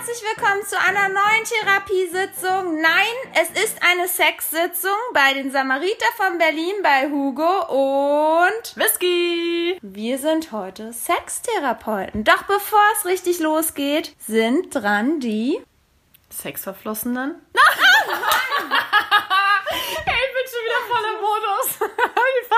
Herzlich willkommen zu einer neuen Therapiesitzung. Nein, es ist eine Sexsitzung bei den Samariter von Berlin bei Hugo und Whisky. wir sind heute Sextherapeuten. Doch bevor es richtig losgeht, sind dran die Sexverflossenen? hey, ich bin schon wieder voll im Modus.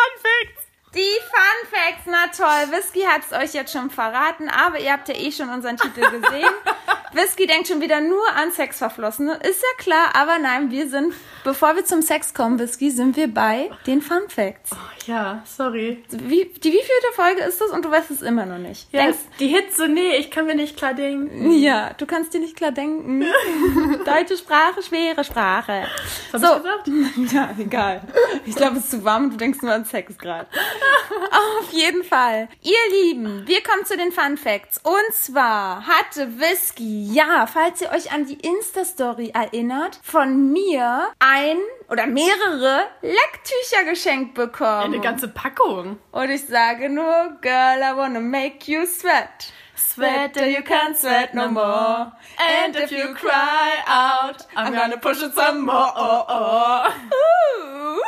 Die Fun Facts. Na toll. Whisky hat es euch jetzt schon verraten, aber ihr habt ja eh schon unseren Titel gesehen. Whisky denkt schon wieder nur an Sexverflossene. Ist ja klar, aber nein, wir sind, bevor wir zum Sex kommen, Whisky, sind wir bei den Fun Facts. Ja, sorry. Wie, die wievielte Folge ist das und du weißt es immer noch nicht? Ja, Denkst, die Hits so, nee, ich kann mir nicht klar denken. ja, du kannst dir nicht klar denken. Deutsche Sprache, schwere Sprache. Was So. hab ich gesagt? Ja, egal. Ich glaube, es ist zu warm und du denkst nur an Sex gerade. Auf jeden Fall. Ihr Lieben, wir kommen zu den Fun Facts. Und zwar hatte Whisky, ja, falls ihr euch an die Insta-Story erinnert, von mir ein oder mehrere Lecktücher geschenkt bekommen. Eine ganze Packung. Und ich sage nur, Girl, I wanna make you sweat. Sweat till you can't sweat no more. And if you cry out, I'm gonna push it some more. Oh, oh. Uh.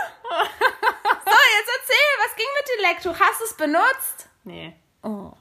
So, jetzt erzähl, was ging mit dem Lecktuch? Hast du es benutzt? Nee. Oh.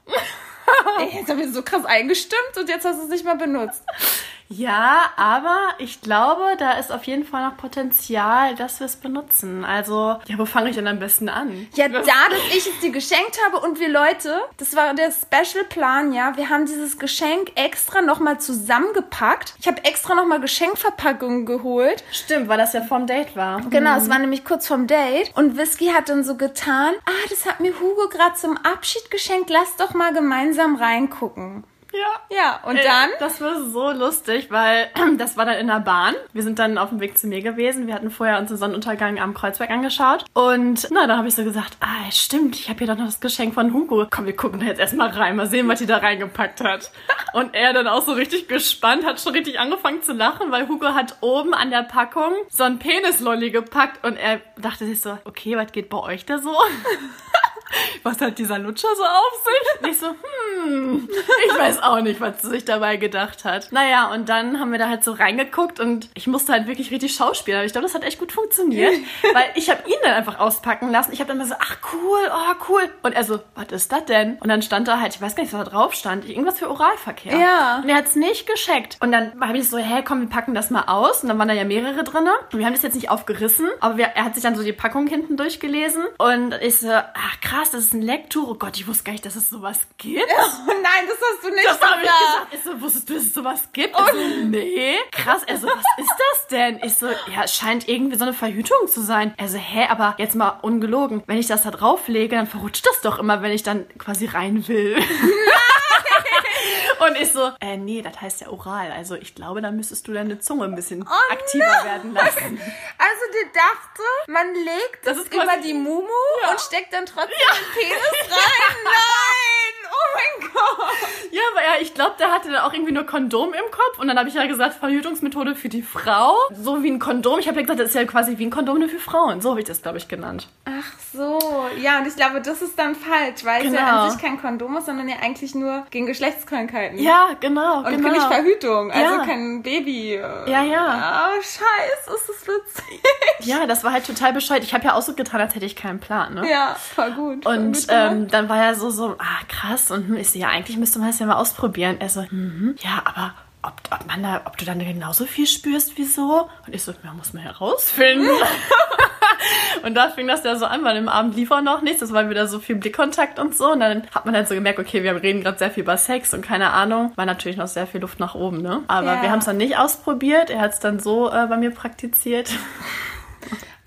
Ey, jetzt haben wir so krass eingestimmt und jetzt hast du es nicht mal benutzt. Ja, aber ich glaube, da ist auf jeden Fall noch Potenzial, dass wir es benutzen. Also, ja, wo fange ich denn am besten an? Ja, da, dass ich es dir geschenkt habe und wir Leute, das war der Special Plan, ja, wir haben dieses Geschenk extra nochmal zusammengepackt. Ich habe extra nochmal Geschenkverpackungen geholt. Stimmt, weil das ja vom Date war. Genau, es war nämlich kurz vorm Date und Whisky hat dann so getan, ah, das hat mir Hugo gerade zum Abschied geschenkt, lass doch mal gemeinsam reingucken. Ja. Ja, und Ey, dann? Das war so lustig, weil das war dann in der Bahn. Wir sind dann auf dem Weg zu mir gewesen. Wir hatten vorher uns den Sonnenuntergang am Kreuzberg angeschaut. Und na, da habe ich so gesagt, ah, stimmt, ich habe hier doch noch das Geschenk von Hugo. Komm, wir gucken da jetzt erstmal rein, mal sehen, was die da reingepackt hat. Und er dann auch so richtig gespannt, hat schon richtig angefangen zu lachen, weil Hugo hat oben an der Packung so ein Penislolli gepackt und er dachte sich so, okay, was geht bei euch da so? Was hat dieser Lutscher so auf sich? Und ich so, hm, ich weiß auch nicht, was sie sich dabei gedacht hat. Naja, und dann haben wir da halt so reingeguckt und ich musste halt wirklich richtig schauspielen. Aber ich glaube, das hat echt gut funktioniert, weil ich habe ihn dann einfach auspacken lassen. Ich habe dann mal so, ach cool, oh cool. Und er so, was ist das denn? Und dann stand da halt, ich weiß gar nicht, was da drauf stand, irgendwas für Oralverkehr. Ja. Und er hat's nicht gescheckt. Und dann habe ich so, hä, komm, wir packen das mal aus. Und dann waren da ja mehrere drinne. Und wir haben das jetzt nicht aufgerissen, aber wir, er hat sich dann so die Packung hinten durchgelesen. Und ich so, ach krass, das ist ein Lecktuch. Oh Gott, ich wusste gar nicht, dass es sowas gibt. Oh nein, das hast du nicht Das habe ich gesagt. gesagt. Ich so, wusstest du, dass es sowas gibt? Ich so, nee. Krass. Er so, was ist das denn? Ich so, ja, es scheint irgendwie so eine Verhütung zu sein. Er so, hä, aber jetzt mal ungelogen. Wenn ich das da drauflege, dann verrutscht das doch immer, wenn ich dann quasi rein will. Und ich so, äh, nee, das heißt ja oral. Also ich glaube, da müsstest du deine Zunge ein bisschen Oh aktiver nein. werden lassen. Also die dachte, man legt Das quasi- über die Mumu Ja. und steckt dann trotzdem den Penis rein. Nein! Oh mein Gott! Ja, aber ja, ich glaube, der hatte dann auch irgendwie nur Kondom im Kopf. Und dann habe ich ja gesagt, Verhütungsmethode für die Frau. So wie ein Kondom. Ich habe ja gesagt, das ist ja quasi wie ein Kondom nur für Frauen. So habe ich das, glaube ich, genannt. Ach so, ja, und ich glaube, das ist dann falsch, weil es ja Genau. an sich kein Kondom ist, sondern ja eigentlich nur gegen Geschlechtskrankheiten. Ja, genau, Und genau. nicht Verhütung, also Ja. kein Baby. äh, Ja, ja. Ah, scheiße, ist das witzig. Ja, das war halt total bescheuert. Ich habe ja auch so getan, als hätte ich keinen Plan, ne? Ja, voll gut. Und gut gemacht. ähm, dann war er so, so, ah, krass. Und ich so, ja, eigentlich müsste man das ja mal ausprobieren. Er so, mhm, ja, aber ob, ob, man da, ob du dann genauso viel spürst, wieso? Und ich so, ja, muss man herausfinden. und da fing das ja so an, weil im Abend lief auch noch nichts. Das war wieder so viel Blickkontakt und so. Und dann hat man halt so gemerkt, okay, wir reden gerade sehr viel über Sex und keine Ahnung. War natürlich noch sehr viel Luft nach oben, ne? Aber Ja. wir haben es dann nicht ausprobiert. Er hat es dann so äh, bei mir praktiziert.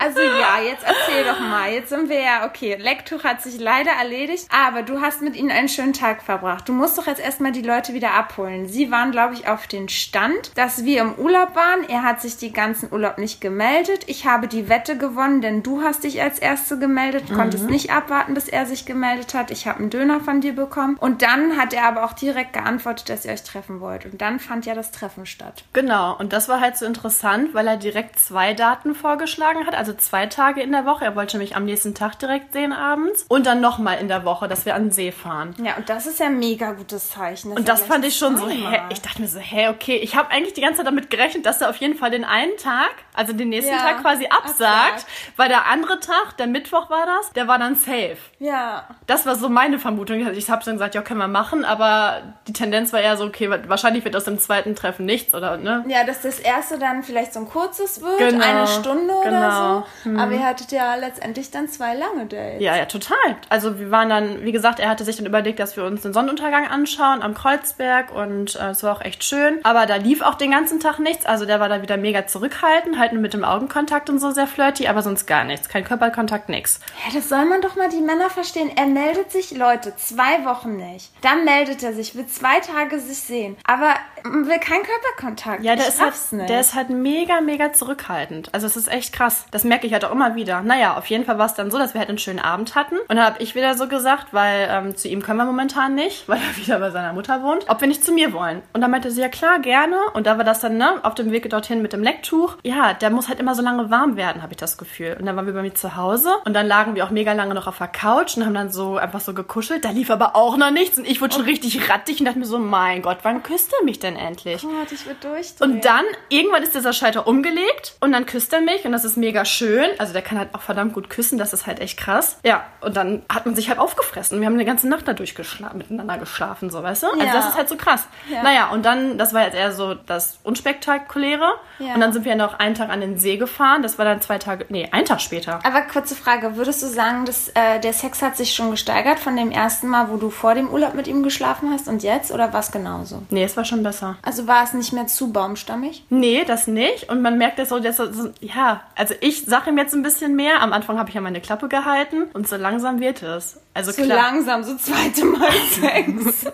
Also ja, jetzt erzähl doch mal. Jetzt sind wir ja, okay, Lecktuch hat sich leider erledigt, aber du hast mit ihnen einen schönen Tag verbracht. Du musst doch jetzt erstmal die Leute wieder abholen. Sie waren, glaube ich, auf den Stand, dass wir im Urlaub waren. Er hat sich die ganzen Urlaub nicht gemeldet. Ich habe die Wette gewonnen, denn du hast dich als Erste gemeldet, konntest Mhm. nicht abwarten, bis er sich gemeldet hat. Ich habe einen Döner von dir bekommen. Und dann hat er aber auch direkt geantwortet, dass ihr euch treffen wollt. Und dann fand ja das Treffen statt. Genau, und das war halt so interessant, weil er direkt zwei Daten vorgeschlagen hat, also zwei Tage in der Woche. Er wollte mich am nächsten Tag direkt sehen abends und dann nochmal in der Woche, dass wir an den See fahren. Ja, und das ist ja ein mega gutes Zeichen. Und das fand ich schon so, hä, ich dachte mir so, hä, okay, ich habe eigentlich die ganze Zeit damit gerechnet, dass er auf jeden Fall den einen Tag, also den nächsten Ja, Tag quasi absagt, absagt. weil der andere Tag, der Mittwoch war das, der war dann safe. Ja. Das war so meine Vermutung. Ich habe dann gesagt, ja, können wir machen, aber die Tendenz war eher so, okay, wahrscheinlich wird aus dem zweiten Treffen nichts oder ne? Ja, dass das erste dann vielleicht so ein kurzes wird, Genau, eine Stunde oder genau. so. Aber ihr hattet ja letztendlich dann zwei lange Dates. Ja, ja, total. Also wir waren dann, wie gesagt, er hatte sich dann überlegt, dass wir uns den Sonnenuntergang anschauen am Kreuzberg und äh, es war auch echt schön. Aber da lief auch den ganzen Tag nichts. Also der war da wieder mega zurückhaltend, halt nur mit dem Augenkontakt und so sehr flirty, aber sonst gar nichts. Kein Körperkontakt, nix. Ja, das soll man doch mal die Männer verstehen. Er meldet sich, Leute, zwei Wochen nicht. Dann meldet er sich, will zwei Tage sich sehen. Aber will kein Körperkontakt. Ja, der ich ist, halt, nicht. der ist halt mega, mega zurückhaltend. Also es ist echt krass. Das merke ich halt auch immer wieder. Naja, auf jeden Fall war es dann so, dass wir halt einen schönen Abend hatten. Und dann habe ich wieder so gesagt, weil ähm, zu ihm können wir momentan nicht, weil er wieder bei seiner Mutter wohnt, ob wir nicht zu mir wollen. Und dann meinte sie, ja klar, gerne. Und da war das dann, ne, auf dem Weg dorthin mit dem Lecktuch. Ja, der muss halt immer so lange warm werden, habe ich das Gefühl. Und dann waren wir bei mir zu Hause und dann lagen wir auch mega lange noch auf der Couch und haben dann so einfach so gekuschelt. Da lief aber auch noch nichts und ich wurde schon richtig rattig und dachte mir so, mein Gott, wann küsst er mich denn endlich? Oh, ich wird durchdrehen. Und dann, irgendwann ist dieser Schalter umgelegt und dann küsst er mich und das ist mega schön. Also der kann halt auch verdammt gut küssen, das ist halt echt krass. Ja, und dann hat man sich halt aufgefressen. Wir haben eine ganze Nacht da durchgeschlafen, miteinander geschlafen, so, weißt du? Also Ja. das ist halt so krass. Ja. Naja, und dann, das war jetzt eher so das Unspektakuläre. Ja. Und dann sind wir noch einen Tag an den See gefahren. Das war dann zwei Tage, nee, ein Tag später. Aber kurze Frage, würdest du sagen, dass äh, der Sex hat sich schon gesteigert von dem ersten Mal, wo du vor dem Urlaub mit ihm geschlafen hast und jetzt oder war es genauso? Nee, es war schon besser. Also war es nicht mehr zu baumstammig? Nee, das nicht. Und man merkt das so, dass ja, also ich sage ihm jetzt ein bisschen mehr. Am Anfang habe ich ja meine Klappe gehalten und so langsam wird es. Also So klar. langsam, so zweite Mal Sex.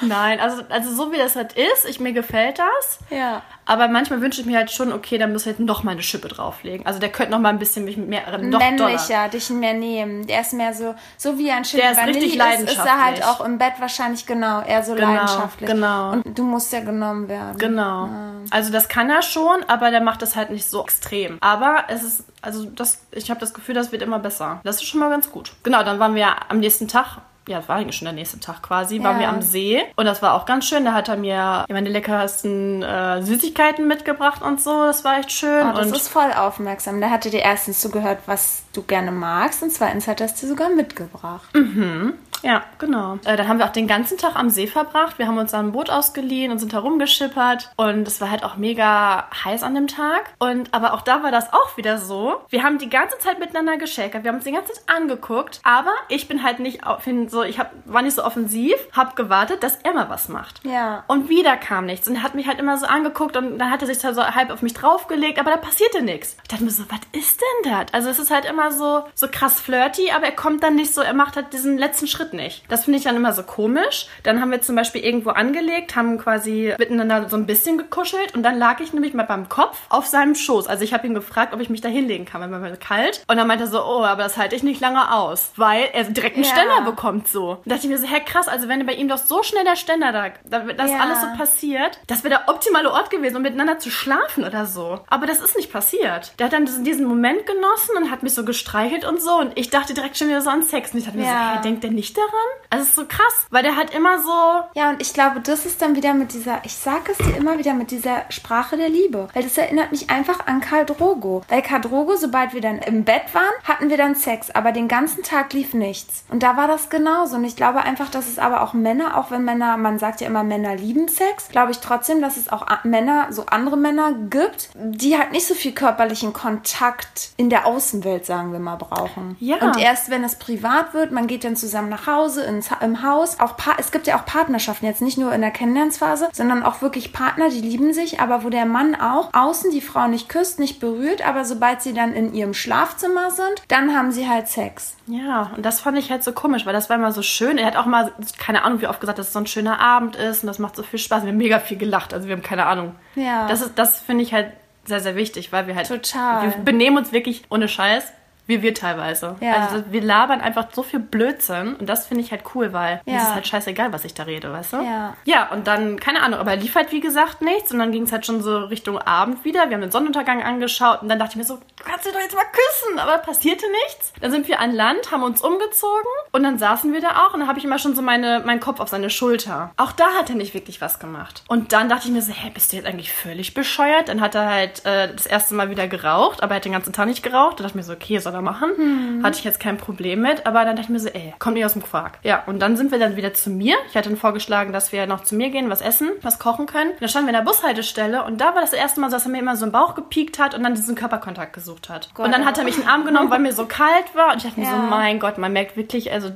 Nein, also, also so wie das halt ist, ich, mir gefällt das. ja. Aber manchmal wünsche ich mir halt schon, okay, dann muss halt noch mal eine Schippe drauflegen. Also der könnte noch mal ein bisschen mich mehr, äh, noch. Männlicher, dich mehr nehmen. Der ist mehr so, so wie ein Schild Der ist Vanille richtig ist, ist er halt leidenschaftlich. auch im Bett wahrscheinlich genau, eher so Genau, leidenschaftlich. genau. Und du musst ja genommen werden. Genau. Also das kann er schon, aber der macht das halt nicht so extrem. Aber es ist, also das, ich habe das Gefühl, das wird immer besser. Das ist schon mal ganz gut. Genau, dann waren wir am nächsten Tag. Ja, das war eigentlich schon der nächste Tag quasi. Waren Ja. wir am See und das war auch ganz schön. Da hat er mir meine leckersten äh, Süßigkeiten mitgebracht und so. Das war echt schön. Oh, das und ist voll aufmerksam. Da hatte dir erstens zugehört, was du gerne magst und zweitens hat er es dir sogar mitgebracht. Ja, genau. Äh, dann haben wir auch den ganzen Tag am See verbracht. Wir haben uns dann ein Boot ausgeliehen und sind herumgeschippert. Und es war halt auch mega heiß an dem Tag. Und aber auch da war das auch wieder so. Wir haben die ganze Zeit miteinander geschäkert. Wir haben uns die ganze Zeit angeguckt. Aber ich bin halt nicht auf, bin so, ich hab, war nicht so offensiv, hab gewartet, dass er mal was macht. Ja. Und wieder kam nichts. Und er hat mich halt immer so angeguckt und dann hat er sich so halb auf mich draufgelegt, aber da passierte nichts. Ich dachte mir so, was ist denn das? Also es ist halt immer so, so krass flirty, aber er kommt dann nicht so, er macht halt diesen letzten Schritt nicht. Das finde ich dann immer so komisch. Dann haben wir zum Beispiel irgendwo angelegt, haben quasi miteinander so ein bisschen gekuschelt und dann lag ich nämlich mal beim Kopf auf seinem Schoß. Also ich habe ihn gefragt, ob ich mich da hinlegen kann, weil mir war kalt. Und dann meinte er so, oh, aber das halte ich nicht lange aus, weil er direkt einen Ja. Ständer bekommt so. Und dachte ich mir so, hä, krass, also wenn bei ihm doch so schnell der Ständer da, da das Ja. alles so passiert, das wäre der optimale Ort gewesen, um miteinander zu schlafen oder so. Aber das ist nicht passiert. Der hat dann diesen, Moment genossen und hat mich so gestreichelt und so. Und ich dachte direkt schon wieder so an Sex. Und ich dachte mir Ja. so, hä, denkt der nicht daran? Also es ist so krass, weil der hat immer so, Ja, und ich glaube, das ist dann wieder mit dieser, ich sage es dir immer wieder, mit dieser Sprache der Liebe. Weil das erinnert mich einfach an Karl Drogo. Weil Karl Drogo, sobald wir dann im Bett waren, hatten wir dann Sex, aber den ganzen Tag lief nichts. Und da war das genauso. Genauso. Und ich glaube einfach, dass es aber auch Männer, auch wenn Männer, man sagt ja immer, Männer lieben Sex, glaube ich trotzdem, dass es auch Männer, so andere Männer gibt, die halt nicht so viel körperlichen Kontakt in der Außenwelt, sagen wir mal, brauchen. Ja. Und erst wenn es privat wird, man geht dann zusammen nach Hause, ins, im Haus, auch pa es gibt ja auch Partnerschaften, jetzt nicht nur in der Kennenlernphase, sondern auch wirklich Partner, die lieben sich, aber wo der Mann auch außen die Frau nicht küsst, nicht berührt, aber sobald sie dann in ihrem Schlafzimmer sind, dann haben sie halt Sex. Ja, und das fand ich halt so komisch, weil das war immer so schön. Er hat auch mal, keine Ahnung, wie oft gesagt, dass es so ein schöner Abend ist und das macht so viel Spaß. Wir haben mega viel gelacht, also wir haben keine Ahnung. Ja. Das ist, das finde ich halt sehr, sehr wichtig, weil wir halt. Total. Wir benehmen uns wirklich ohne Scheiß, wie wir teilweise. Ja. Also wir labern einfach so viel Blödsinn und das finde ich halt cool, weil Ja. ist es halt scheißegal, was ich da rede, weißt du? Ja. Ja, und dann, keine Ahnung, aber lief halt wie gesagt nichts und dann ging es halt schon so Richtung Abend wieder. Wir haben den Sonnenuntergang angeschaut und dann dachte ich mir so, du kannst dich doch jetzt mal küssen, aber passierte nichts. Dann sind wir an Land, haben uns umgezogen und dann saßen wir da auch und dann habe ich immer schon so meine, meinen Kopf auf seine Schulter. Auch da hat er nicht wirklich was gemacht. Und dann dachte ich mir so, hä, bist du jetzt eigentlich völlig bescheuert? Dann hat er halt äh, das erste Mal wieder geraucht, aber er hat den ganzen Tag nicht geraucht. Da dachte ich mir so, okay, soll er machen. Hatte ich jetzt kein Problem mit, aber dann dachte ich mir so, ey, kommt nicht aus dem Quark. Ja, und dann sind wir dann wieder zu mir. Ich hatte dann vorgeschlagen, dass wir noch zu mir gehen, was essen, was kochen können. Und dann standen wir in der Bushaltestelle und da war das erste Mal so, dass er mir immer so im Bauch gepiekt hat und dann diesen Körperkontakt gesucht hat. Gott, und dann hat er mich in den Arm genommen, weil mir so kalt war und ich dachte mir so, Ja. mein Gott, man merkt wirklich, also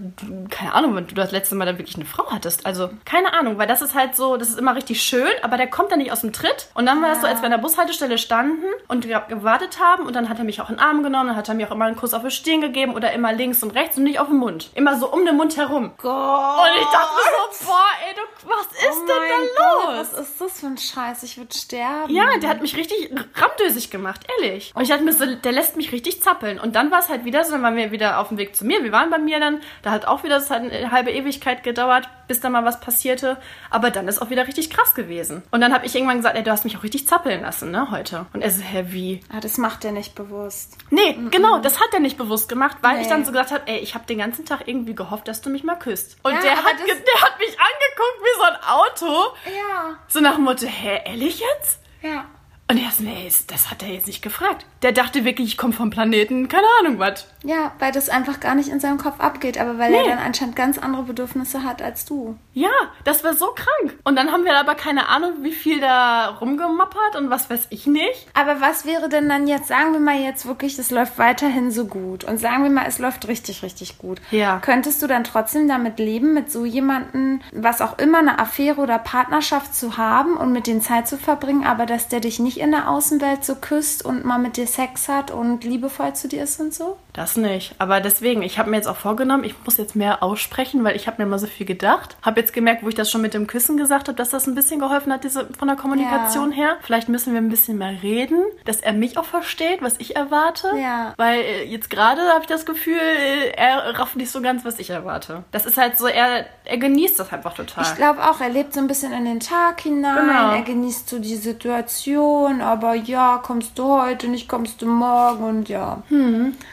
keine Ahnung, wenn du das letzte Mal dann wirklich eine Frau hattest. Also keine Ahnung, weil das ist halt so, das ist immer richtig schön, aber der kommt dann nicht aus dem Tritt. Und dann war es so, als wir an der Bushaltestelle standen und gewartet haben und dann hat er mich auch in den Arm genommen, dann hat er mir auch immer einen Kuss auf die Stirn gegeben oder immer links und rechts und nicht auf den Mund. Immer so um den Mund herum. Gott. Und ich dachte so, boah, ey, du, was ist Oh denn da Gott, los? Was ist das für ein Scheiß? Ich würde sterben. Ja, der hat mich richtig ramdösig gemacht, ehrlich. Und ich dachte mir so, der lässt mich richtig zappeln. Und dann war es halt wieder so, dann waren wir wieder auf dem Weg zu mir. Wir waren bei mir dann, da hat auch wieder, das hat eine halbe Ewigkeit gedauert, bis da mal was passierte. Aber dann ist auch wieder richtig krass gewesen. Und dann habe ich irgendwann gesagt, ey, du hast mich auch richtig zappeln lassen, ne, heute. Und er so, hä, wie? Ah, das macht er nicht bewusst. Nee, genau, das hat er nicht bewusst gemacht, weil ich Nee. dann so gesagt habe, ey, ich habe den ganzen Tag irgendwie gehofft, dass du mich mal küsst. Und Ja, der, hat, der hat mich angeguckt wie so ein Auto. Ja. So nach dem Motto, hä, ehrlich jetzt? Ja. Und er ist, nee, das hat er jetzt nicht gefragt. Der dachte wirklich, ich komme vom Planeten, keine Ahnung was. Ja, weil das einfach gar nicht in seinem Kopf abgeht, aber weil Nee. er dann anscheinend ganz andere Bedürfnisse hat als du. Ja, das war so krank. Und dann haben wir aber keine Ahnung, wie viel da rumgemoppert und was weiß ich nicht. Aber was wäre denn dann jetzt, sagen wir mal jetzt wirklich, es läuft weiterhin so gut und sagen wir mal, es läuft richtig, richtig gut. Ja. Könntest du dann trotzdem damit leben, mit so jemanden, was auch immer, eine Affäre oder Partnerschaft zu haben und mit denen Zeit zu verbringen, aber dass der dich nicht in der Außenwelt so küsst und mal mit dir Sex hat und liebevoll zu dir ist und so? Das nicht. Aber deswegen, ich habe mir jetzt auch vorgenommen, ich muss jetzt mehr aussprechen, weil ich habe mir mal so viel gedacht. Habe jetzt gemerkt, wo ich das schon mit dem Küssen gesagt habe, dass das ein bisschen geholfen hat, diese von der Kommunikation her. Vielleicht müssen wir ein bisschen mehr reden, dass er mich auch versteht, was ich erwarte. Ja. Weil äh, jetzt gerade habe ich das Gefühl, äh, er rafft nicht so ganz, was ich erwarte. Das ist halt so, er, er genießt das einfach total. Ich glaube auch, er lebt so ein bisschen in den Tag hinein, Genau. er genießt so die Situation, aber ja, kommst du heute, nicht kommst du morgen und ja.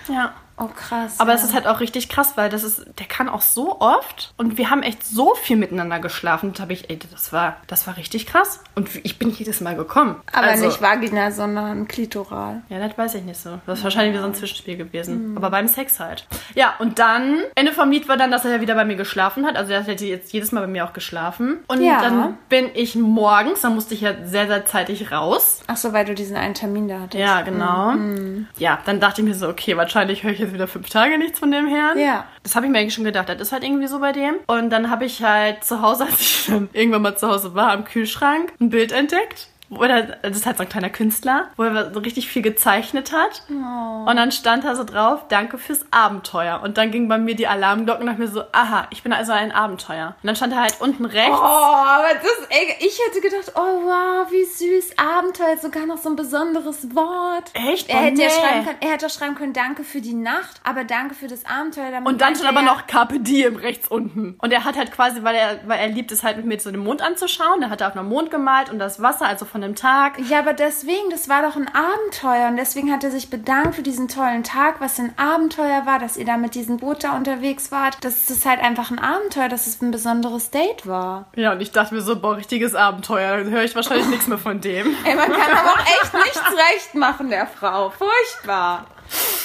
ja. Oh krass. Aber ja. es ist halt auch richtig krass, weil das ist, der kann auch so oft und wir haben echt so viel miteinander geschlafen. Da habe ich, ey, das war, das war richtig krass. Und ich bin jedes Mal gekommen. aber Also- nicht vaginal, sondern klitoral. Ja, das weiß ich nicht so. Das ist wahrscheinlich wie so ein Zwischenspiel gewesen. Aber beim Sex halt. Ja, und dann, Ende vom Lied war dann, dass er ja wieder bei mir geschlafen hat. Also er hat jetzt jedes Mal bei mir auch geschlafen. Und Ja. dann bin ich morgens, dann musste ich ja sehr, sehr zeitig raus. Ach so, weil du diesen einen Termin da hattest. Ja, genau. Mhm. Ja, dann dachte ich mir so, okay, wahrscheinlich höre ich jetzt wieder fünf Tage nichts von dem Herrn. Ja. Das habe ich mir eigentlich schon gedacht. Das ist halt irgendwie so bei dem. Und dann habe ich halt zu Hause, als ich irgendwann mal zu Hause war, am Kühlschrank ein Bild entdeckt. Wo er, das ist halt so ein kleiner Künstler, wo er so richtig viel gezeichnet hat. Oh. Und dann stand da so drauf, danke fürs Abenteuer. Und dann ging bei mir die Alarmglocken nach mir so, aha, ich bin also ein Abenteuer. Und dann stand er halt unten rechts. Oh, aber das, ey, ich hätte gedacht, oh wow, wie süß, Abenteuer, sogar noch so ein besonderes Wort. Echt? Er Oh, hätte ja nee. schreiben können, er hätte auch schreiben können, danke für die Nacht, aber danke für das Abenteuer. Damit Und dann stand aber er- noch Carpe Diem rechts unten. Und er hat halt quasi, weil er, weil er liebt es halt mit mir so den Mond anzuschauen, da hat er auf einem Mond gemalt und das Wasser, also von dem Tag. Ja, aber deswegen, das war doch ein Abenteuer und deswegen hat er sich bedankt für diesen tollen Tag, was ein Abenteuer war, dass ihr da mit diesem Boot da unterwegs wart. Das ist halt einfach ein Abenteuer, dass es ein besonderes Date war. Ja, und ich dachte mir so, boah, richtiges Abenteuer. Dann höre ich wahrscheinlich nichts mehr von dem. Ey, man kann aber auch echt nichts recht machen, der Frau. Furchtbar.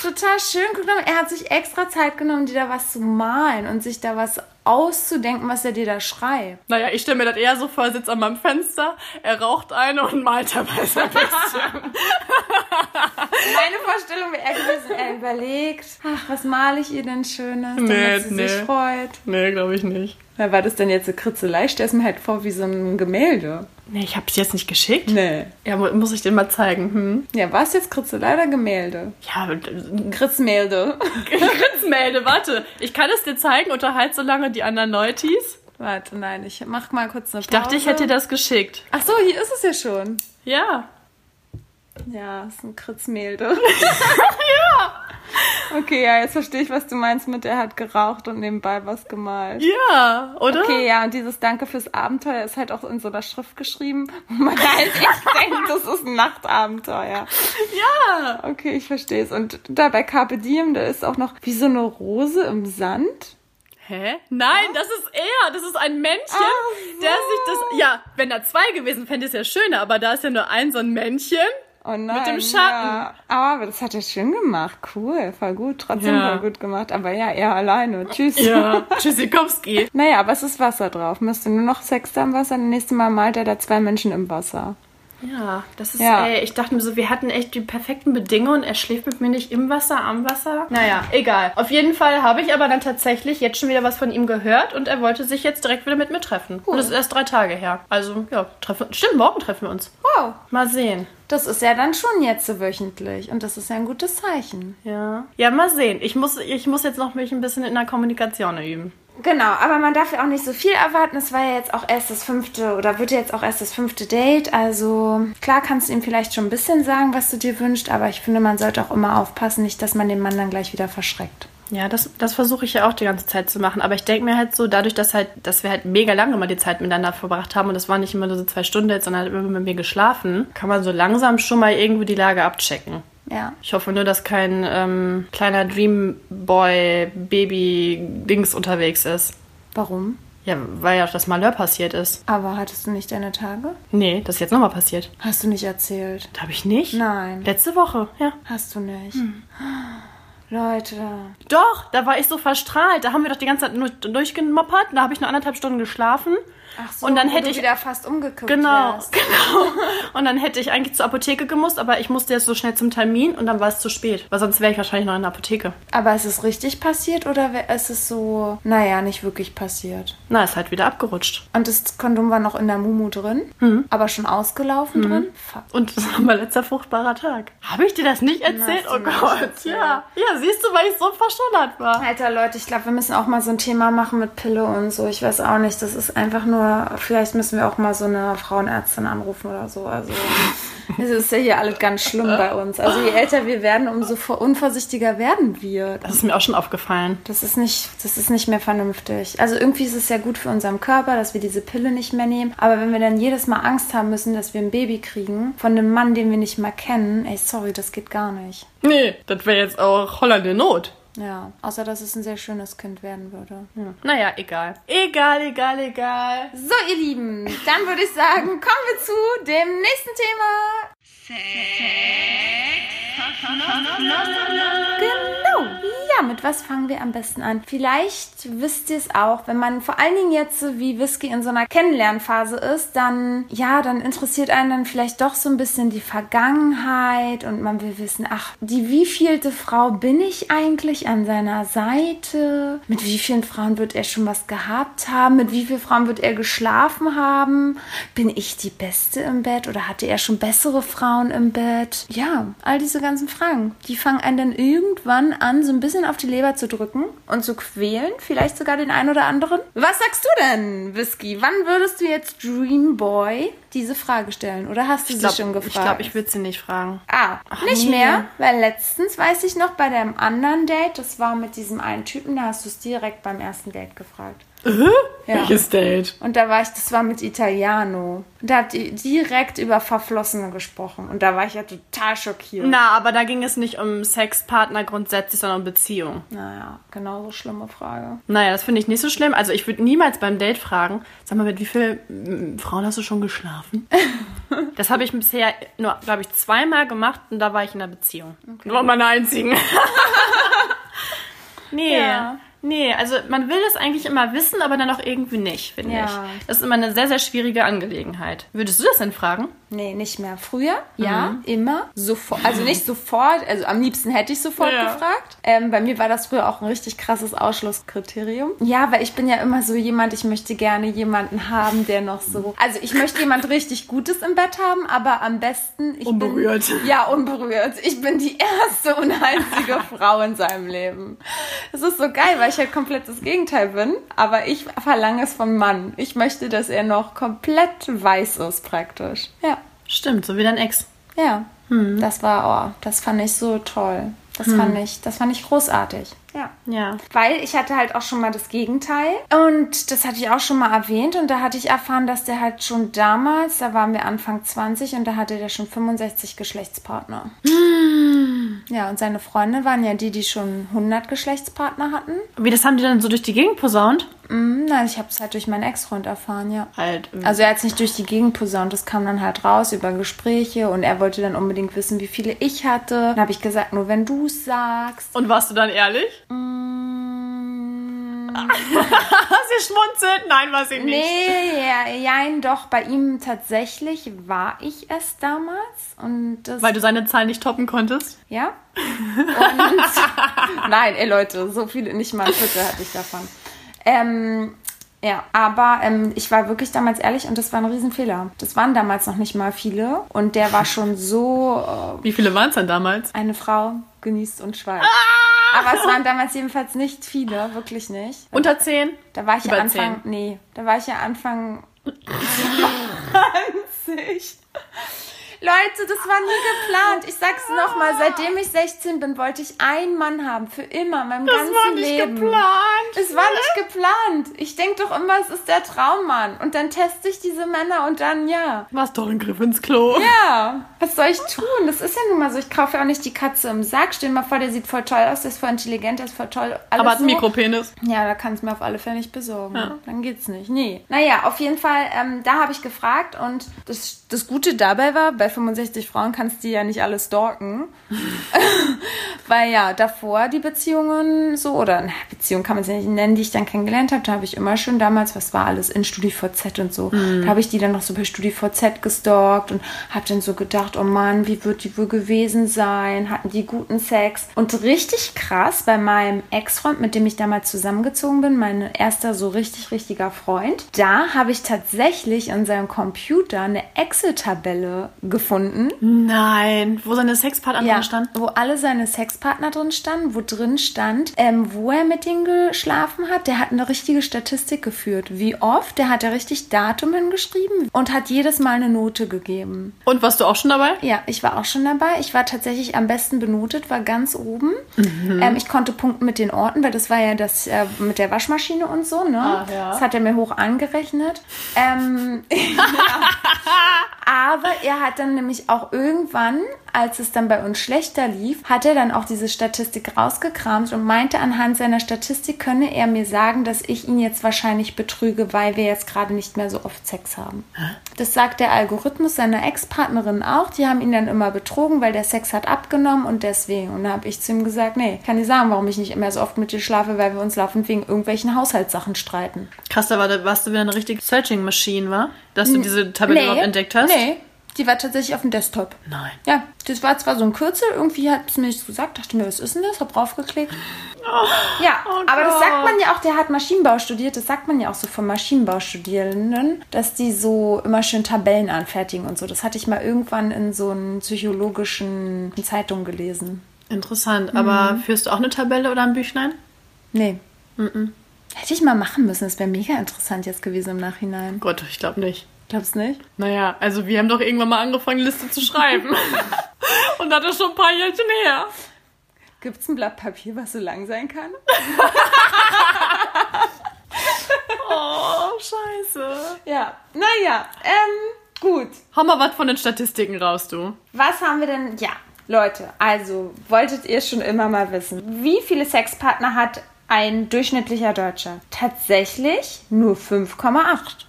Total schön. Mal, er hat sich extra Zeit genommen, dir da was zu malen und sich da was auszudenken, was er dir da schreibt. Naja, ich stelle mir das eher so vor, er sitzt an meinem Fenster, er raucht eine und malt dabei so ein bisschen. Meine Vorstellung wäre gewesen, er überlegt, ach, was male ich ihr denn Schönes, damit Nee, sie nee. sich freut. nee, glaube ich nicht. Na, war das denn jetzt so Kritzelei? Stell es mir halt vor wie so ein Gemälde. Nee, ich hab's jetzt nicht geschickt. Nee. Ja, mu- muss ich den mal zeigen. Hm? Ja, war es jetzt Kritzelei oder Gemälde? Ja, Kritzmälde. Grinsmelde, warte. Ich kann es dir zeigen, unterhalt so lange die anderen Leutis. Warte, nein, ich mach mal kurz eine Pause. Ich dachte, ich hätte dir das geschickt. Ach so, hier ist es ja schon. Ja. Ja, ist ein Kritzmälde. ja. Okay, ja, jetzt verstehe ich, was du meinst mit, er hat geraucht und nebenbei was gemalt. Ja, oder? Okay, ja, und dieses Danke fürs Abenteuer ist halt auch in so einer Schrift geschrieben, wo man halt echt denkt, das ist ein Nachtabenteuer. Ja. Okay, ich verstehe es. Und da bei Carpe Diem, da ist auch noch wie so eine Rose im Sand. Hä? Nein, das ist er. Das ist ein Männchen, Ach der sich das. Ja, wenn da zwei gewesen, fände ich es ja schöner, aber da ist ja nur ein so ein Männchen. Oh nein. dem Schatten. Ja. Aber das hat er schön gemacht. Cool, voll gut. Trotzdem Ja. voll gut gemacht. Aber ja, er alleine. Tschüss. Ja. Tschüssikowski. Naja, aber es ist Wasser drauf. Müsste nur noch Sex da im Wasser. Das nächste Mal malt er da zwei Menschen im Wasser. Ja, das ist, Ja. ey, ich dachte mir so, wir hatten echt die perfekten Bedingungen. Er schläft mit mir nicht im Wasser, am Wasser. Naja, egal. Auf jeden Fall habe ich aber dann tatsächlich jetzt schon wieder was von ihm gehört und er wollte sich jetzt direkt wieder mit mir treffen. Und das ist erst drei Tage her. Also, ja, treffen, stimmt, morgen treffen wir uns. Wow. Mal sehen. Das ist ja dann schon jetzt so wöchentlich. Und das ist ja ein gutes Zeichen. Ja. Ja, mal sehen. Ich muss, ich muss jetzt noch mich ein bisschen in der Kommunikation üben. Genau, aber man darf ja auch nicht so viel erwarten. Es war ja jetzt auch erst das fünfte oder wird ja jetzt auch erst das fünfte Date. Also klar kannst du ihm vielleicht schon ein bisschen sagen, was du dir wünschst, aber ich finde, man sollte auch immer aufpassen, nicht, dass man den Mann dann gleich wieder verschreckt. Ja, das, das versuche ich ja auch die ganze Zeit zu machen. Aber ich denke mir halt so, dadurch, dass halt, dass wir halt mega lange mal die Zeit miteinander verbracht haben und das war nicht immer nur so zwei Stunden jetzt, sondern halt immer mit mir geschlafen, kann man so langsam schon mal irgendwo die Lage abchecken. Ja. Ich hoffe nur, dass kein ähm, kleiner Dreamboy-Baby-Dings unterwegs ist. Warum? Ja, weil ja das Malheur passiert ist. Aber hattest du nicht deine Tage? Nee, das ist jetzt nochmal passiert. Hast du nicht erzählt? Habe ich nicht. Nein. Letzte Woche, ja. Hast du nicht. Leute. Doch, da war ich so verstrahlt. Da haben wir doch die ganze Zeit nur durchgemoppert. Da habe ich nur anderthalb Stunden geschlafen. Ach so, Und dann hätte ich- wieder fast umgekippt Genau, wärst. genau. Und dann hätte ich eigentlich zur Apotheke gemusst, aber ich musste jetzt so schnell zum Termin und dann war es zu spät. Weil sonst wäre ich wahrscheinlich noch in der Apotheke. Aber ist es richtig passiert oder ist es so, naja, nicht wirklich passiert? Na, ist halt wieder abgerutscht. Und das Kondom war noch in der Mumu drin, aber schon ausgelaufen drin? Fuck. Und das war mein letzter fruchtbarer Tag. Habe ich dir das nicht erzählt? Oh Gott, erzählt. ja. Ja, siehst du, weil ich so verschonnert war. Alter Leute, ich glaube, wir müssen auch mal so ein Thema machen mit Pille und so. Ich weiß auch nicht. Das ist einfach nur, vielleicht müssen wir auch mal so eine Frauenärztin anrufen oder so. Also, es ist ja hier alles ganz schlimm bei uns. Also, je älter wir werden, umso vor- unvorsichtiger werden wir. Das ist mir auch schon aufgefallen. Das ist nicht, das ist nicht mehr vernünftig. Also irgendwie ist es ja gut für unseren Körper, dass wir diese Pille nicht mehr nehmen. Aber wenn wir dann jedes Mal Angst haben müssen, dass wir ein Baby kriegen von einem Mann, den wir nicht mal kennen, ey, sorry, das geht gar nicht. Nee, das wäre jetzt auch Holland in Not. Ja, außer dass es ein sehr schönes Kind werden würde. Ja. Naja, egal. Egal, egal, egal. So, ihr Lieben, dann würde ich sagen, kommen wir zu dem nächsten Thema. Genau. Ja, mit was fangen wir am besten an? Vielleicht wisst ihr es auch, wenn man vor allen Dingen jetzt wie Whisky in so einer Kennenlernphase ist, dann, ja, dann interessiert einen dann vielleicht doch so ein bisschen die Vergangenheit und man will wissen, ach, die wievielte Frau bin ich eigentlich an seiner Seite? Mit wie vielen Frauen wird er schon was gehabt haben? Mit wie vielen Frauen wird er geschlafen haben? Bin ich die Beste im Bett oder hatte er schon bessere Frauen im Bett? Ja, all diese ganzen Fragen, die fangen einen dann irgendwann an, so ein bisschen auf die Leber zu drücken und zu quälen, vielleicht sogar den einen oder anderen. Was sagst du denn, Whisky? Wann würdest du jetzt Dreamboy diese Frage stellen? Oder hast du Ich sie glaube, schon ich, gefragt? glaub, ich würde sie nicht fragen. Ah, nicht nee. mehr, weil letztens weiß ich noch bei dem anderen Date, das war mit diesem einen Typen, da hast du es direkt beim ersten Date gefragt. Ja. Welches Date? Und da war ich, das war mit Italiano. Und da habt ihr direkt über Verflossene gesprochen. Und da war ich ja total schockiert. Na, aber da ging es nicht um Sexpartner grundsätzlich, sondern um Beziehung. Naja, genauso schlimme Frage. Naja, das finde ich nicht so schlimm. Also ich würde niemals beim Date fragen, sag mal, mit wie vielen Frauen hast du schon geschlafen? das habe ich bisher nur, glaube ich, zweimal gemacht und da war ich in einer Beziehung. Nur meine einzigen. nee. Ja. Nee, also man will das eigentlich immer wissen, aber dann auch irgendwie nicht, finde Ja. ich. Das ist immer eine sehr, sehr schwierige Angelegenheit. Würdest du das denn fragen? Nee, nicht mehr. Früher, ja, immer. Sofort. Also nicht sofort, also am liebsten hätte ich sofort Ja. gefragt. Ähm, bei mir war das früher auch ein richtig krasses Ausschlusskriterium. Ja, weil ich bin ja immer so jemand, ich möchte gerne jemanden haben, der noch so. Also ich möchte jemand richtig Gutes im Bett haben, aber am besten. Ich Unberührt. Bin, ja, unberührt. Ich bin die erste und einzige Frau in seinem Leben. Das ist so geil, weil ich halt komplett das Gegenteil bin. Aber ich verlange es vom Mann. Ich möchte, dass er noch komplett weiß ist, praktisch. Ja. Stimmt, so wie dein Ex. Ja, das war, oh, das fand ich so toll. Das fand ich, das fand ich großartig. Ja. Ja. Weil ich hatte halt auch schon mal das Gegenteil. Und das hatte ich auch schon mal erwähnt. Und da hatte ich erfahren, dass der halt schon damals, da waren wir Anfang 20 und da hatte der schon 65 Geschlechtspartner. Ja, und seine Freunde waren ja die, die schon 100 Geschlechtspartner hatten. Wie, das haben die dann so durch die Gegend posaunt? Hm, Nein, ich habe es halt durch meinen Ex-Freund erfahren, ja. Halt. Also er hat es nicht durch die Gegend posaunt, das kam dann halt raus über Gespräche und er wollte dann unbedingt wissen, wie viele ich hatte. Dann habe ich gesagt, nur wenn du es sagst. Und warst du dann ehrlich? Mm, sie schmunzelt? Nein, war sie nicht. nee, ja, jein, doch, bei ihm tatsächlich war ich es damals und das, Weil du seine Zahlen nicht toppen konntest? ja. Und, nein, ey Leute, so viele, nicht mal ein Viertel hatte ich davon. Ähm, ja, aber ähm, ich war wirklich damals ehrlich und das war ein Riesenfehler. Das waren damals noch nicht mal viele und der war schon so äh, Wie viele waren es denn damals? eine Frau genießt und schweigt. Aber es waren damals jedenfalls nicht viele, wirklich nicht. Unter zehn? Da war ich ja Über Anfang, zehn. nee, da war ich ja Anfang 20. Leute, das war nie geplant. Ich sag's nochmal, seitdem ich 16 bin, wollte ich einen Mann haben. Für immer, in meinem Das ganzen war nicht Leben. geplant. Es war nicht geplant. Ich denk doch immer, es ist der Traummann. Und dann teste ich diese Männer und dann ja. Warst doch ein Griff ins Klo. Ja, was soll ich tun? Das ist ja nun mal so. Ich kaufe ja auch nicht die Katze im Sack. Stell dir mal vor, der sieht voll toll aus, der ist voll intelligent, der ist voll toll. Alles Aber hat einen so. Mikropenis. Ja, da kann es mir auf alle Fälle nicht besorgen. Dann geht's nicht. Nee. Naja, auf jeden Fall, ähm, da habe ich gefragt und das, das Gute dabei war, bei 65 Frauen kannst du ja nicht alle stalken. Weil ja, davor die Beziehungen so, oder na, Beziehung kann man sie nicht nennen, die ich dann kennengelernt habe, da habe ich immer schon damals, was war alles in StudiVZ und so, da habe ich die dann noch so bei StudiVZ gestalkt und habe dann so gedacht, oh Mann, wie wird die wohl gewesen sein? Hatten die guten Sex? Und richtig krass, bei meinem Ex-Freund, mit dem ich damals zusammengezogen bin, mein erster so richtig, richtiger Freund, da habe ich tatsächlich in seinem Computer eine Excel-Tabelle gefunden, Nein. Wo seine Sexpartner drin stand? wo alle seine Sexpartner drin standen, wo drin stand, ähm, wo er mit denen geschlafen hat. Der hat eine richtige Statistik geführt. Wie oft? Der hat da richtig Datum hingeschrieben und hat jedes Mal eine Note gegeben. Und warst du auch schon dabei? Ja, ich war auch schon dabei. Ich war tatsächlich am besten benotet, war ganz oben. Ähm, ich konnte punkten mit den Orten, weil das war ja das äh, mit der Waschmaschine und so, ne? Ah, ja. Das hat er mir hoch angerechnet. Ähm, aber er hat dann nämlich auch irgendwann, als es dann bei uns schlechter lief, hat er dann auch diese Statistik rausgekramt und meinte, anhand seiner Statistik könne er mir sagen, dass ich ihn jetzt wahrscheinlich betrüge, weil wir jetzt gerade nicht mehr so oft Sex haben. Das sagt der Algorithmus seiner Ex-Partnerin auch. Die haben ihn dann immer betrogen, weil der Sex hat abgenommen und deswegen. Und da habe ich zu ihm gesagt, nee, kann ich sagen, warum ich nicht immer so oft mit dir schlafe, weil wir uns laufend wegen irgendwelchen Haushaltssachen streiten. Krass, da war, da warst du wieder eine richtige Searching Machine, war? Dass du diese Tabelle überhaupt entdeckt hast? Nee, die war tatsächlich auf dem Desktop. Nein. Ja, das war zwar so ein Kürzel, irgendwie hat es mir nichts gesagt, dachte mir, was ist denn das? Hab draufgeklickt. ja, oh aber das Gott. sagt man ja auch, der hat Maschinenbau studiert, das sagt man ja auch so von Maschinenbaustudierenden, dass die so immer schön Tabellen anfertigen und so. Das hatte ich mal irgendwann in so einer psychologischen Zeitung gelesen. Interessant. Aber führst du auch eine Tabelle oder ein Büchlein? Nee. Hätte ich mal machen müssen, das wäre mega interessant jetzt gewesen im Nachhinein. Gott, ich glaube nicht. Glaubst nicht? Naja, also wir haben doch irgendwann mal angefangen, Liste zu schreiben. Und das ist schon ein paar Jährchen her. Gibt es ein Blatt Papier, was so lang sein kann? Oh, scheiße. Ja, naja, ähm, gut. Hau mal was von den Statistiken raus, du. Was haben wir denn? Ja, Leute, also wolltet ihr schon immer mal wissen, wie viele Sexpartner hat ein durchschnittlicher Deutscher? Tatsächlich nur 5,8.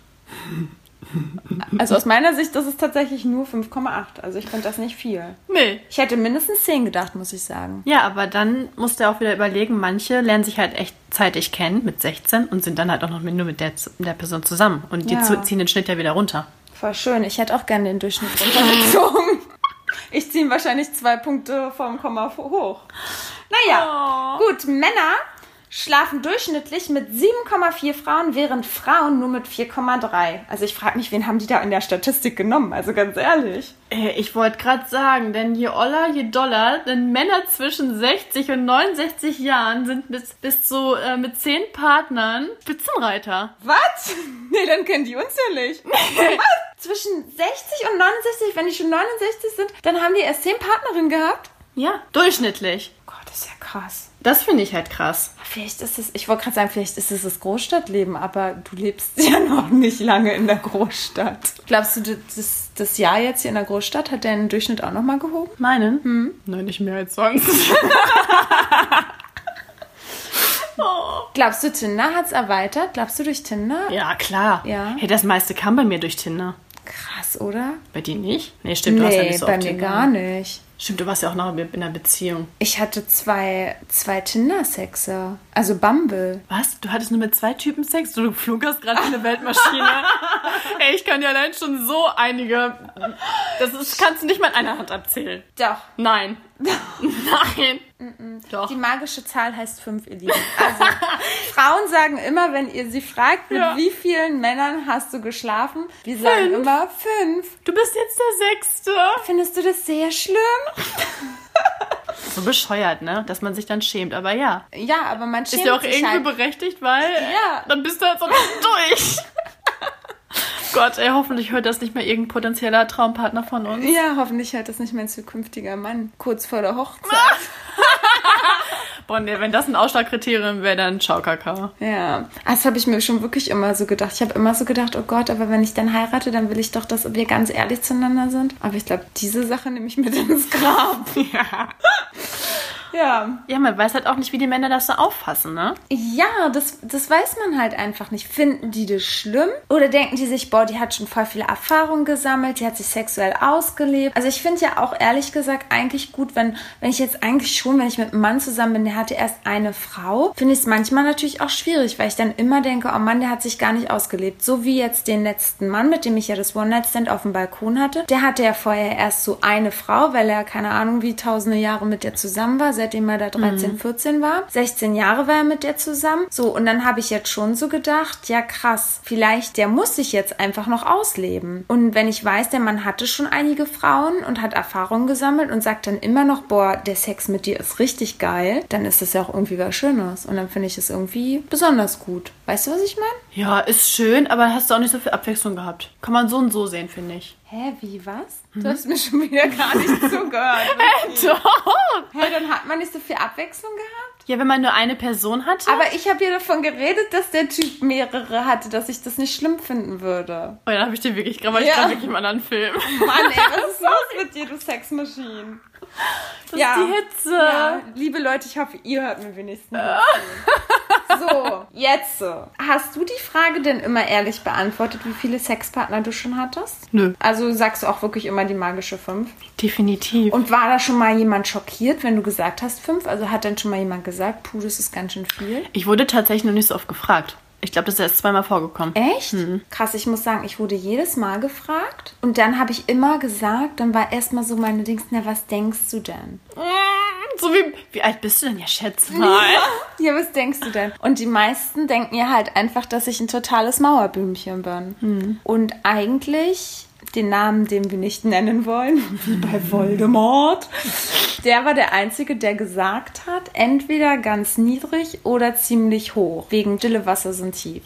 Also aus meiner Sicht ist es tatsächlich nur 5,8. Also ich finde das nicht viel. Nee. Ich hätte mindestens 10 gedacht, muss ich sagen. Ja, aber dann musst du auch wieder überlegen, manche lernen sich halt echt zeitig kennen mit 16 und sind dann halt auch noch nur mit der, der Person zusammen. Und die Ja. ziehen den Schnitt ja wieder runter. Voll schön. Ich hätte auch gerne den Durchschnitt runtergezogen. Ich ziehe wahrscheinlich zwei Punkte vom Komma hoch. Naja, gut. Männer schlafen durchschnittlich mit 7,4 Frauen, während Frauen nur mit 4,3. Also ich frage mich, wen haben die da in der Statistik genommen? Also ganz ehrlich. Äh, Ich wollte gerade sagen, denn je oller, je doller, denn Männer zwischen 60 und 69 Jahren sind bis, bis zu äh, mit 10 Partnern Spitzenreiter. Was? Nee, dann kennen die uns ja nicht. Was? Zwischen 60 und 69, wenn die schon 69 sind, dann haben die erst 10 Partnerinnen gehabt? Ja, durchschnittlich. Gott, das ist ja krass. Das finde ich halt krass. Vielleicht ist es, ich wollte gerade sagen, vielleicht ist es das Großstadtleben, aber du lebst ja noch nicht lange in der Großstadt. Glaubst du, das, das Jahr jetzt hier in der Großstadt hat den Durchschnitt auch nochmal gehoben? Meinen? Hm. Nein, nicht mehr als sonst. Glaubst du, Tinder hat's erweitert? Glaubst du durch Tinder? ja, klar. Ja. Hey, das meiste kam bei mir durch Tinder. Krass, oder? Bei dir nicht? Nee, stimmt, du warst ja nee, nicht so bei mir Tinder. gar nicht. Stimmt, du warst ja auch noch in einer Beziehung. Ich hatte zwei, zwei Tinder-Sexe. Also Bumble. Was? Du hattest nur mit zwei Typen Sex? Du flugerst gerade wie eine Weltmaschine. Ey, ich kann dir allein schon so einige. Das ist, kannst du nicht mal in einer Hand abzählen. Doch. Nein. Nein. Doch. Die magische Zahl heißt fünf, ihr Lieben. Also, Frauen sagen immer, wenn ihr sie fragt, mit Ja. wie vielen Männern hast du geschlafen? Wir sagen immer fünf. Du bist jetzt der Sechste. Findest du das sehr schlimm? So bescheuert, ne? Dass man sich dann schämt. Aber ja. Ja, aber man schämt Ist ja auch sich irgendwie halt. berechtigt, weil Ja. dann bist du halt so durch. Gott, ey, hoffentlich hört das nicht mehr irgendein potenzieller Traumpartner von uns. Ja, hoffentlich hört das nicht mein zukünftiger Mann kurz vor der Hochzeit. Boah, wenn das ein Ausschlagkriterium wäre, dann ciao Kakao. Ja, das habe ich mir schon wirklich immer so gedacht. Ich habe immer so gedacht, oh Gott, aber wenn ich dann heirate, dann will ich doch, dass wir ganz ehrlich zueinander sind. Aber ich glaube, diese Sache nehme ich mit ins Grab. Ja. Ja. Ja, man weiß halt auch nicht, wie die Männer das so auffassen, ne? Ja, das, das weiß man halt einfach nicht. Finden die das schlimm? Oder denken die sich, boah, die hat schon voll viele Erfahrungen gesammelt, die hat sich sexuell ausgelebt. Also ich finde ja auch ehrlich gesagt eigentlich gut, wenn, wenn ich jetzt eigentlich schon, wenn ich mit einem Mann zusammen bin, der hatte erst eine Frau, finde ich es manchmal natürlich auch schwierig, weil ich dann immer denke, oh Mann, der hat sich gar nicht ausgelebt. So wie jetzt den letzten Mann, mit dem ich ja das One-Night-Stand auf dem Balkon hatte. Der hatte ja vorher erst so eine Frau, weil er keine Ahnung wie tausende Jahre mit der zusammen war, seitdem er da 13, 14 war. 16 Jahre war er mit der zusammen. So, und dann habe ich jetzt schon so gedacht, ja krass, vielleicht der muss sich jetzt einfach noch ausleben. Und wenn ich weiß, der Mann hatte schon einige Frauen und hat Erfahrungen gesammelt und sagt dann immer noch, boah, der Sex mit dir ist richtig geil, dann ist das ja auch irgendwie was Schönes. Und dann finde ich es irgendwie besonders gut. Weißt du, was ich meine? Ja, ist schön, aber hast du auch nicht so viel Abwechslung gehabt. Kann man so und so sehen, finde ich. Hä, wie was? Du hast mir schon wieder gar nicht zugehört. Doch. Hä, dann hat man nicht so viel Abwechslung gehabt? Ja, wenn man nur eine Person hatte. Aber ich habe ja davon geredet, dass der Typ mehrere hatte, dass ich das nicht schlimm finden würde. oh, ja, dann habe ich dir wirklich gerade, weil ich Ja. gerade wirklich im anderen Film. Mann, ey, was ist los mit dir, du Sexmaschine? Das ist die Hitze. Ja, liebe Leute, ich hoffe, ihr hört mir wenigstens zu. So, jetzt so. Hast du die Frage denn immer ehrlich beantwortet, wie viele Sexpartner du schon hattest? Nö. Also sagst du auch wirklich immer die magische fünf? Definitiv. Und war da schon mal jemand schockiert, wenn du gesagt hast fünf? Also hat dann schon mal jemand gesagt, puh, das ist ganz schön viel? ich wurde tatsächlich noch nicht so oft gefragt. Ich glaube, das ist erst zweimal vorgekommen. Echt? Krass, ich muss sagen, ich wurde jedes Mal gefragt und dann habe ich immer gesagt, dann war erstmal so meine Dings, na, was denkst du denn? So wie, wie alt bist du denn? Ja, schätze mal. Ja, was denkst du denn? Und die meisten denken ja halt einfach, dass ich ein totales Mauerbühmchen bin. Und eigentlich den Namen, den wir nicht nennen wollen, wie bei Voldemort, der war der Einzige, der gesagt hat, entweder ganz niedrig oder ziemlich hoch. Wegen stille Wasser sind tief.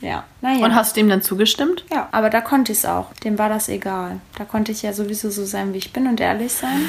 Ja, naja. Und hast du ihm dann zugestimmt? Ja, aber da konnte ich es auch. Dem war das egal. Da konnte ich ja sowieso so sein, wie ich bin und ehrlich sein.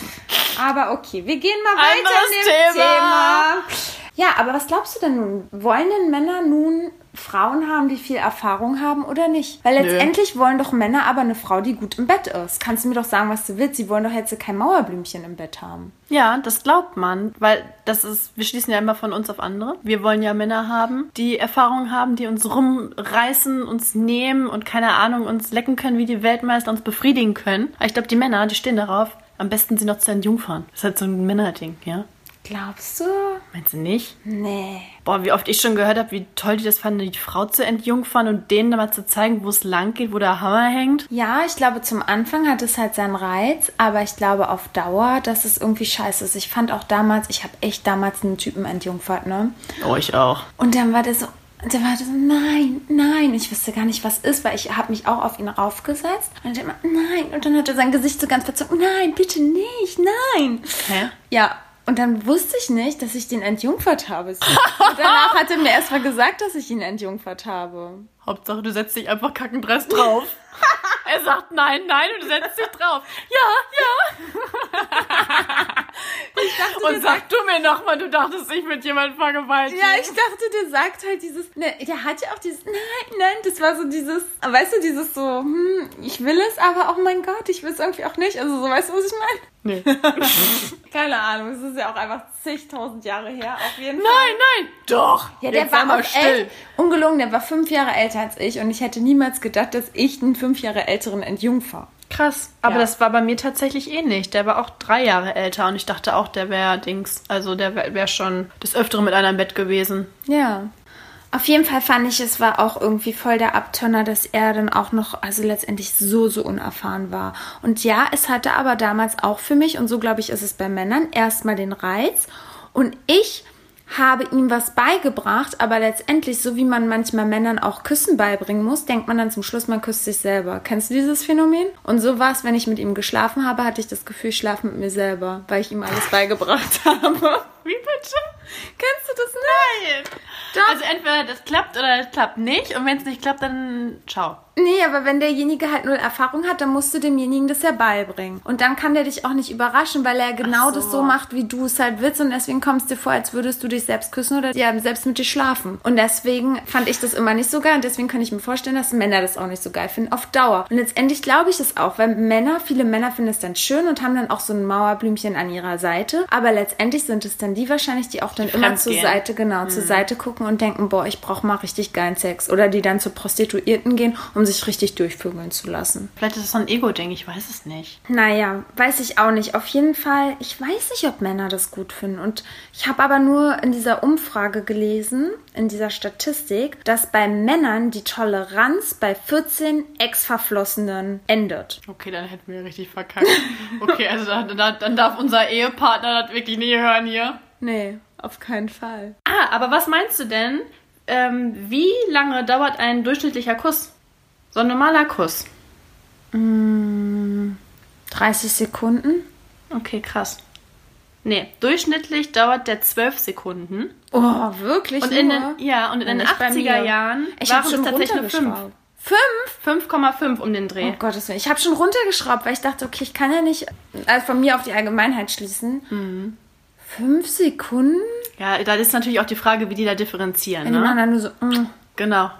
aber okay, wir gehen mal weiter Anderes in dem Thema. Thema. Ja, aber was glaubst du denn nun? Wollen denn Männer nun Frauen haben, die viel Erfahrung haben oder nicht? Weil letztendlich wollen doch Männer aber eine Frau, die gut im Bett ist. Kannst du mir doch sagen, was du willst? Sie wollen doch jetzt kein Mauerblümchen im Bett haben. Ja, das glaubt man, weil das ist, wir schließen ja immer von uns auf andere. Wir wollen ja Männer haben, die Erfahrung haben, die uns rumreißen, uns nehmen und keine Ahnung, uns lecken können wie die Weltmeister, uns befriedigen können. Aber ich glaube, die Männer, die stehen darauf, am besten sie noch zu entjungfern. Das ist halt so ein Männerding, ja? Glaubst du? Meinst du nicht? Nee. Boah, wie oft ich schon gehört habe, wie toll die das fanden, die Frau zu entjungfern und denen dann mal zu zeigen, wo es lang geht, wo der Hammer hängt. Ja, ich glaube, zum Anfang hat es halt seinen Reiz, aber ich glaube auf Dauer, dass es irgendwie scheiße ist. Ich fand auch damals, ich habe echt damals einen Typen entjungfert, ne? Oh, ich auch. Und dann war der so, der war so, nein, nein. Ich wusste gar nicht, was ist, weil ich habe mich auch auf ihn raufgesetzt. Und er immer, nein. Und dann hat er sein Gesicht so ganz verzogen, nein, bitte nicht, nein. Hä? Ja, und dann wusste ich nicht, dass ich den entjungfert habe. Und danach hat er mir erst mal gesagt, dass ich ihn entjungfert habe. Hauptsache, du setzt dich einfach kackendress drauf. er sagt nein, nein und du setzt dich drauf. Ja, ja. Ich dachte, Und sag du mir nochmal, du dachtest, ich mit jemandem vergewaltigt. Ja, ich dachte, der sagt halt dieses, ne, der hat ja auch dieses, nein, nein, das war so dieses, weißt du, dieses so, hm, ich will es, aber oh mein Gott, ich will es irgendwie auch nicht. Also so, weißt du, was ich meine? Nee. Keine Ahnung, es ist ja auch einfach zigtausend Jahre her, auf jeden Fall. Nein, nein, doch. Ja, der Jetzt war mal auch echt, ungelogen, der war fünf Jahre älter als ich und ich hätte niemals gedacht, dass ich einen fünf Jahre älteren entjungfer. Krass. Aber Ja. das war bei mir tatsächlich ähnlich. Der war auch drei Jahre älter und ich dachte auch, der wäre Dings. Also der wäre wär schon des Öfteren mit einer im Bett gewesen. Ja. Auf jeden Fall fand ich, es war auch irgendwie voll der Abturner, dass er dann auch noch, also letztendlich so, so unerfahren war. Und ja, es hatte aber damals auch für mich, und so glaube ich, ist es bei Männern, erstmal den Reiz. Und ich habe ihm was beigebracht, aber letztendlich, so wie man manchmal Männern auch Küssen beibringen muss, denkt man dann zum Schluss, man küsst sich selber. Kennst du dieses Phänomen? Und so war es, wenn ich mit ihm geschlafen habe, hatte ich das Gefühl, ich schlafe mit mir selber, weil ich ihm alles beigebracht habe. Wie bitte? Kennst du das nicht? Nein. Doch. Also entweder das klappt oder das klappt nicht. Und wenn es nicht klappt, dann ciao. Nee, aber wenn derjenige halt null Erfahrung hat, dann musst du demjenigen das ja beibringen. Und dann kann der dich auch nicht überraschen, weil er genau so. das so macht, wie du es halt willst. Und deswegen kommst du dir vor, als würdest du dich selbst küssen oder ja, selbst mit dir schlafen. Und deswegen fand ich das immer nicht so geil. Und deswegen kann ich mir vorstellen, dass Männer das auch nicht so geil finden, auf Dauer. Und letztendlich glaube ich es auch, weil Männer, viele Männer finden es dann schön und haben dann auch so ein Mauerblümchen an ihrer Seite. Aber letztendlich sind es dann die wahrscheinlich, die auch dann immer zur. Seite, genau, zur Seite gucken und denken, boah, ich brauche mal richtig geilen Sex. Oder die dann zur Prostituierten gehen, um sich richtig durchvögeln zu lassen. Vielleicht ist es so ein Ego-Ding, ich weiß es nicht. Naja, weiß ich auch nicht. Auf jeden Fall, ich weiß nicht, ob Männer das gut finden. Und ich habe aber nur in dieser Umfrage gelesen, in dieser Statistik, dass bei Männern die Toleranz bei 14 Ex-Verflossenen endet. Okay, dann hätten wir richtig verkackt. Okay, also dann, dann, dann darf unser Ehepartner das wirklich nie hören hier. Nee, auf keinen Fall. Ah, aber was meinst du denn? Ähm, wie lange dauert ein durchschnittlicher Kuss? So ein normaler Kuss. 30 Sekunden? Okay, krass. Nee, durchschnittlich dauert der 12 Sekunden. Oh, wirklich? Und in nur? den, ja, und in den Nicht bei 80er mir. Jahren Ich waren schon es tatsächlich nur 5. runtergeschraubt. Fünf? 5,5 um den Dreh. Oh Gottes Willen. Ich habe schon runtergeschraubt, weil ich dachte, okay, ich kann ja nicht also von mir auf die Allgemeinheit schließen. Fünf Sekunden? Ja, da ist natürlich auch die Frage, wie die da differenzieren, Wenn die machen ne? dann nur so, mm. Genau.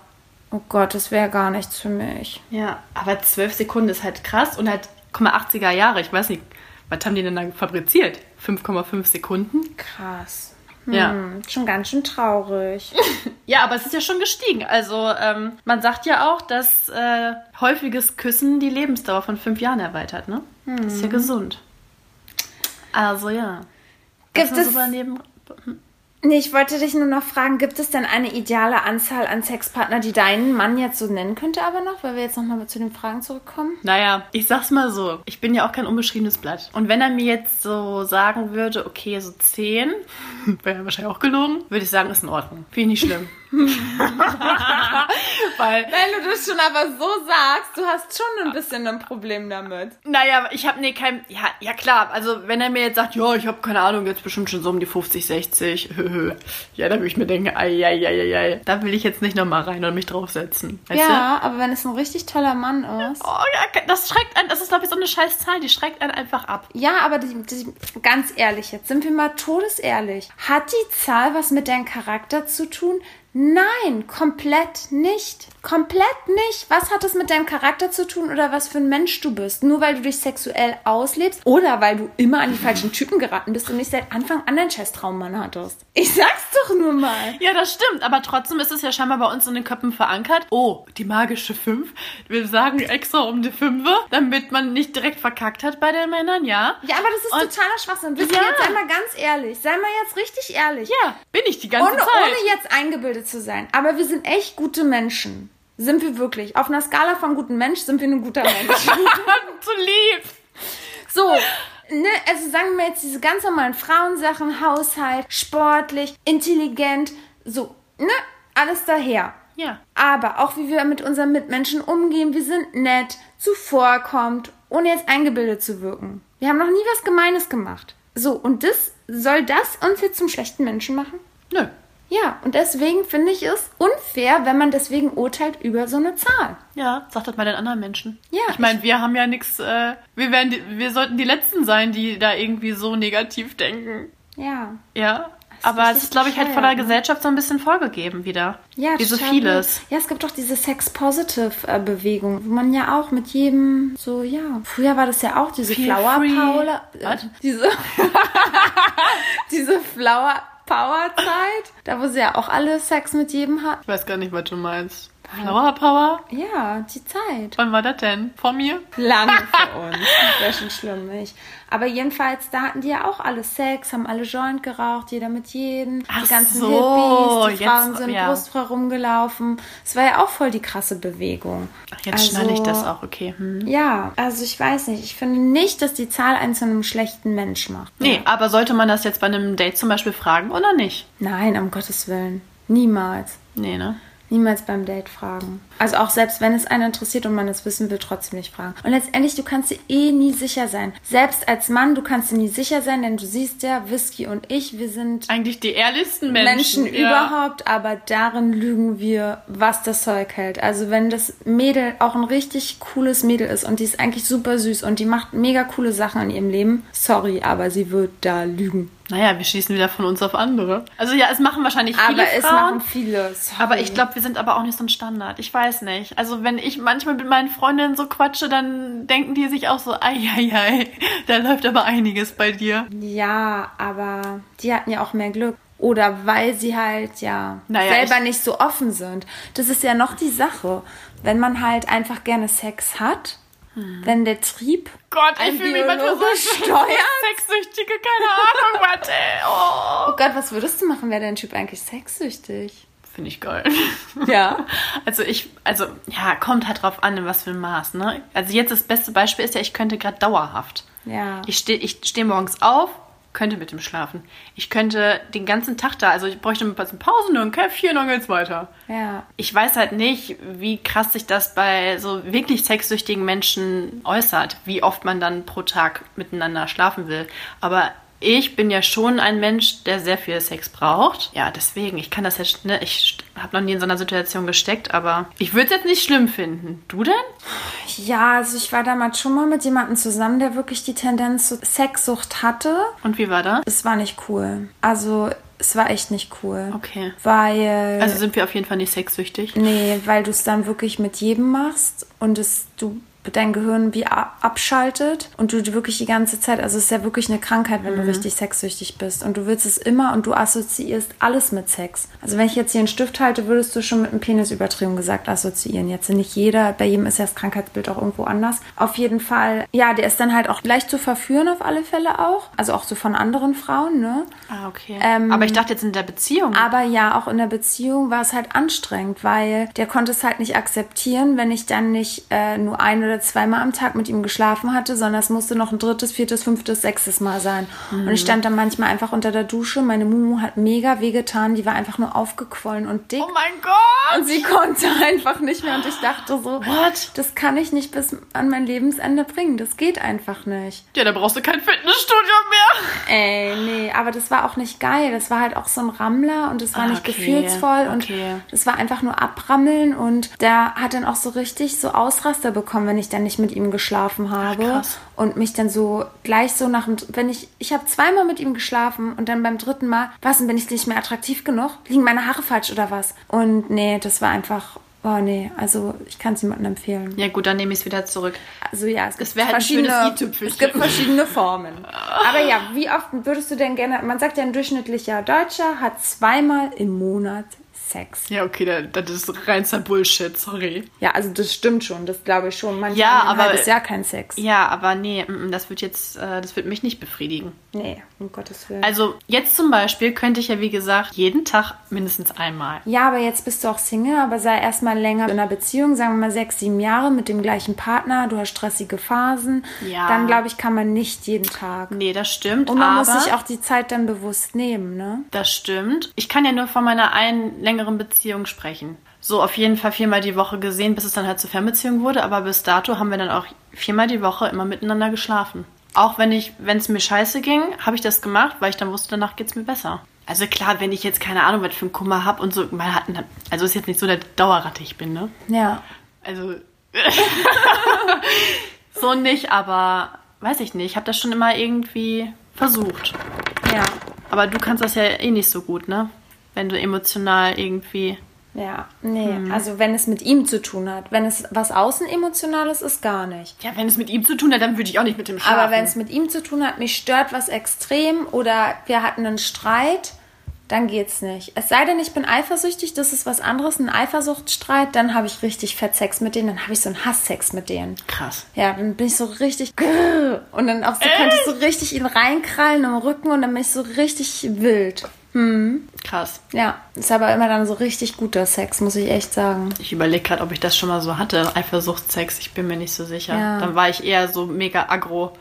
Oh Gott, das wäre gar nichts für mich. Ja, aber 12 Sekunden ist halt krass und halt, guck mal, 80er Jahre, ich weiß nicht, was haben die denn da fabriziert? 5,5 Sekunden? Krass. Ja. Hm, schon ganz schön traurig. Ja, aber es ist ja schon gestiegen. Also ähm, man sagt ja auch, dass äh, häufiges Küssen die Lebensdauer von fünf Jahren erweitert, ne? Das ist ja gesund. Also ja. Gibt es-. Nee, ich wollte dich nur noch fragen, gibt es denn eine ideale Anzahl an Sexpartner, die deinen Mann jetzt so nennen könnte aber noch, weil wir jetzt nochmal zu den Fragen zurückkommen? Naja, ich sag's mal so. Ich bin ja auch kein unbeschriebenes Blatt. Und wenn er mir jetzt so sagen würde, okay, so zehn, wäre ja wahrscheinlich auch gelogen, würde ich sagen, ist in Ordnung. Finde ich nicht schlimm. Weil Wenn du das schon aber so sagst, du hast schon ein bisschen ein Problem damit. Naja, ich habe nee kein. Ja, ja klar. Also wenn er mir jetzt sagt, ja, ich habe keine Ahnung, jetzt bestimmt schon so um die 50, 60. ja, da würde ich mir denken, ei, ei, ei, ei, ei. Da will ich jetzt nicht nochmal rein und mich draufsetzen. Ja, aber wenn es ein richtig toller Mann ist. du? Oh ja, das schreckt einen. Das ist glaube ich so eine scheiß Zahl. Die schreckt einen einfach ab. Ja, aber die, die, ganz ehrlich, jetzt sind wir mal todesehrlich. Hat die Zahl was mit deinem Charakter zu tun? Nein, komplett nicht. Komplett nicht. Was hat das mit deinem Charakter zu tun oder was für ein Mensch du bist? Nur weil du dich sexuell auslebst oder weil du immer an die falschen Typen geraten bist und nicht seit Anfang an einen Scheiß-Traummann hattest. Ich sag's doch nur mal. Ja, das stimmt, aber trotzdem ist es ja scheinbar bei uns in den Köpfen verankert. Oh, die magische 5. Wir sagen extra um die 5, damit man nicht direkt verkackt hat bei den Männern, ja? Ja, aber das ist Und- totaler Schwachsinn. Ihr, Ja. jetzt sei mal ganz ehrlich. Sei mal jetzt richtig ehrlich. Ja, bin ich die ganze ohne, Zeit. ohne jetzt eingebildet zu sein. Aber wir sind echt gute Menschen. Sind wir wirklich. Auf einer Skala von guten Mensch sind wir ein guter Mensch. Zu lieb. so. Ne, also sagen wir jetzt diese ganz normalen Frauensachen, Haushalt, sportlich, intelligent, so, ne, alles daher. Ja. Aber auch wie wir mit unseren Mitmenschen umgehen, wir sind nett, zuvorkommt, ohne jetzt eingebildet zu wirken. Wir haben noch nie was Gemeines gemacht. So, und das, soll das uns jetzt zum schlechten Menschen machen? Nö. Ja, und deswegen finde ich es unfair, wenn man deswegen urteilt über so eine Zahl. Ja, sag das mal den anderen Menschen. Ja, Ich meine, wir haben ja nichts, äh, wir werden, die, wir sollten die Letzten sein, die da irgendwie so negativ denken. Ja. Ja. Aber es ist, glaube ich, halt von der ne? Gesellschaft so ein bisschen vorgegeben wieder. Ja, Wie so vieles. blöd. Ja, es gibt doch diese Sex-Positive-Bewegung, wo man ja auch mit jedem so, ja. Früher war das ja auch diese Flower. Power. Was? Diese, diese Flower Power Zeit, da wo sie ja auch alle Sex mit jedem hatten. Ich weiß gar nicht, was du meinst. Flower Power? Ja, die Zeit. Wann war das denn? Vor mir? Lange für uns. Das wäre schon schlimm, nicht? Aber jedenfalls, da hatten die ja auch alle Sex, haben alle Joint geraucht, jeder mit jedem. Ach die ganzen so, Hippies, die Frauen jetzt- sind ja. brustfrei rumgelaufen. Es war ja auch voll die krasse Bewegung. Ach, jetzt Also- schnalle ich das auch, okay. Hm. Ja, also ich weiß nicht. Ich finde nicht, dass die Zahl einen zu einem schlechten Mensch macht. Nee, aber sollte man das jetzt bei einem Date zum Beispiel fragen oder nicht? Nein, um Gottes Willen. Niemals. Nee, ne? Niemals beim Date fragen. Also auch selbst wenn es einen interessiert und man es wissen will, trotzdem nicht fragen. Und letztendlich, du kannst dir eh nie sicher sein. Selbst als Mann, du kannst dir nie sicher sein, denn du siehst ja, Whisky und ich, wir sind Eigentlich die ehrlichsten Menschen, Menschen. ja. überhaupt, aber darin lügen wir, was das Zeug hält. Also wenn das Mädel auch ein richtig cooles Mädel ist und die ist eigentlich super süß und die macht mega coole Sachen in ihrem Leben, sorry, aber sie wird da lügen. Naja, wir schießen wieder von uns auf andere. Also ja, es machen wahrscheinlich viele aber es Frauen. machen viele. Sorry. Aber ich glaube, wir sind aber auch nicht so ein Standard. Ich weiß nicht. Also wenn ich manchmal mit meinen Freundinnen so quatsche, dann denken die sich auch so, ei, ei, ei, da läuft aber einiges bei dir. Ja, aber die hatten ja auch mehr Glück. Oder weil sie halt ja Naja, selber ich- nicht so offen sind. Das ist ja noch die Sache. Wenn man halt einfach gerne Sex hat, wenn der Trieb Gott, ich fühle mich manchmal so sexsüchtige, keine Ahnung, was, ey. Oh. Oh Gott, was würdest du machen? Wäre dein Typ eigentlich sexsüchtig? Finde ich geil. Ja. Also ich, also ja, kommt halt drauf an, in was für ein Maß, ne? Also jetzt das beste Beispiel ist ja, ich könnte gerade dauerhaft. Ja. Ich stehe ich steh morgens auf, könnte mit dem schlafen. Ich könnte den ganzen Tag da, also ich bräuchte ein bisschen Pausen, nur ein Käffchen, dann geht's weiter. Ja. Ich weiß halt nicht, wie krass sich das bei so wirklich sexsüchtigen Menschen äußert, wie oft man dann pro Tag miteinander schlafen will. Aber ich bin ja schon ein Mensch, der sehr viel Sex braucht. Ja, deswegen, ich kann das jetzt, ne, ich habe noch nie in so einer Situation gesteckt, aber ich würde es jetzt nicht schlimm finden. Du denn? Ja, also ich war damals schon mal mit jemandem zusammen, der wirklich die Tendenz zur Sexsucht hatte. Und wie war das? Es war nicht cool. Also es war echt nicht cool. Okay. Weil. Also sind wir auf jeden Fall nicht sexsüchtig. Nee, weil du es dann wirklich mit jedem machst und es du dein Gehirn wie abschaltet und du wirklich die ganze Zeit, also es ist ja wirklich eine Krankheit, wenn du richtig sexsüchtig bist und du willst es immer und du assoziierst alles mit Sex. Also wenn ich jetzt hier einen Stift halte, würdest du schon mit einem Penis übertrieben gesagt assoziieren. Jetzt nicht jeder, bei jedem ist ja das Krankheitsbild auch irgendwo anders. Auf jeden Fall, ja, der ist dann halt auch leicht zu verführen auf alle Fälle auch, also auch so von anderen Frauen, ne? Ah, okay. Ähm, aber ich dachte jetzt in der Beziehung. Aber ja, auch in der Beziehung war es halt anstrengend, weil der konnte es halt nicht akzeptieren, wenn ich dann nicht äh, nur ein oder zweimal am Tag mit ihm geschlafen hatte, sondern es musste noch ein drittes, viertes, fünftes, sechstes Mal sein. Und ich stand dann manchmal einfach unter der Dusche. Meine Mumu hat mega wehgetan, die war einfach nur aufgequollen und dick. oh mein Gott! Und sie konnte einfach nicht mehr. Und ich dachte so, What? das kann ich nicht bis an mein Lebensende bringen. Das geht einfach nicht. Ja, da brauchst du kein Fitnessstudio mehr. Ey, nee, aber das war auch nicht geil. Das war halt auch so ein Rammler und das war Ah, nicht okay, gefühlsvoll und okay. das war einfach nur abrammeln und der hat dann auch so richtig so Ausraster bekommen, wenn wenn ich dann nicht mit ihm geschlafen habe krass. und mich dann so gleich so nach dem, wenn ich, ich habe zweimal mit ihm geschlafen und dann beim dritten Mal, was, und bin ich nicht mehr attraktiv genug? Liegen meine Haare falsch oder was? Und nee, das war einfach, oh nee, also ich kann es niemandem empfehlen. Ja gut, dann nehme ich es wieder zurück. Also ja, es gibt halt verschiedene, es gibt verschiedene Formen. Aber ja, wie oft würdest du denn gerne, man sagt ja ein durchschnittlicher Deutscher hat zweimal im Monat Sex. Ja, okay, das, das ist reinster Bullshit, sorry. Ja, also das stimmt schon, das glaube ich schon. Manche Ja, haben aber- halbes Jahr kein Sex. Ja, aber nee, mm, mm, das wird jetzt, äh, das wird mich nicht befriedigen. Nee, um Gottes Willen. Also jetzt zum Beispiel könnte ich ja, wie gesagt, jeden Tag mindestens einmal. ja, aber jetzt bist du auch Single, aber sei erstmal länger in einer Beziehung, sagen wir mal sechs, sieben Jahre mit dem gleichen Partner, du hast stressige Phasen. Ja. Dann glaube ich, kann man nicht jeden Tag. Nee, das stimmt. Und man muss sich auch die Zeit dann bewusst nehmen, ne? Das stimmt. Ich kann ja nur von meiner einen längeren Beziehung sprechen. So auf jeden Fall viermal die Woche gesehen, bis es dann halt zur Fernbeziehung wurde. Aber bis dato haben wir dann auch viermal die Woche immer miteinander geschlafen. Auch wenn ich, wenn es mir scheiße ging, habe ich das gemacht, weil ich dann wusste, danach geht's mir besser. Also klar, wenn ich jetzt keine Ahnung, was für einen Kummer hab und so, mal hatten, also ist jetzt nicht so der Dauerratte ich bin, ne? Ja. Also so nicht, aber weiß ich nicht. Ich habe das schon immer irgendwie versucht. Ja. Aber du kannst das ja eh nicht so gut, ne? Wenn du emotional irgendwie. Ja, nee, Hm. also wenn es mit ihm zu tun hat. Wenn es was Außenemotionales ist, gar nicht. Ja, wenn es mit ihm zu tun hat, dann würde ich auch nicht mit dem schlafen. Aber wenn es mit ihm zu tun hat, mich stört was extrem oder wir hatten einen Streit, dann geht's nicht. Es sei denn, ich bin eifersüchtig, das ist was anderes, ein Eifersuchtsstreit, dann habe ich richtig Fettsex mit denen, dann habe ich so einen Hasssex mit denen. Krass. Ja, dann bin ich so richtig und dann auch so könnte ich so richtig ihn reinkrallen im Rücken und dann bin ich so richtig wild. Krass. Ja, ist aber immer dann so richtig guter Sex, muss ich echt sagen. Ich überlege gerade, ob ich das schon mal so hatte, Eifersuchtssex. Ich bin mir nicht so sicher. Ja. Dann war ich eher so mega aggro,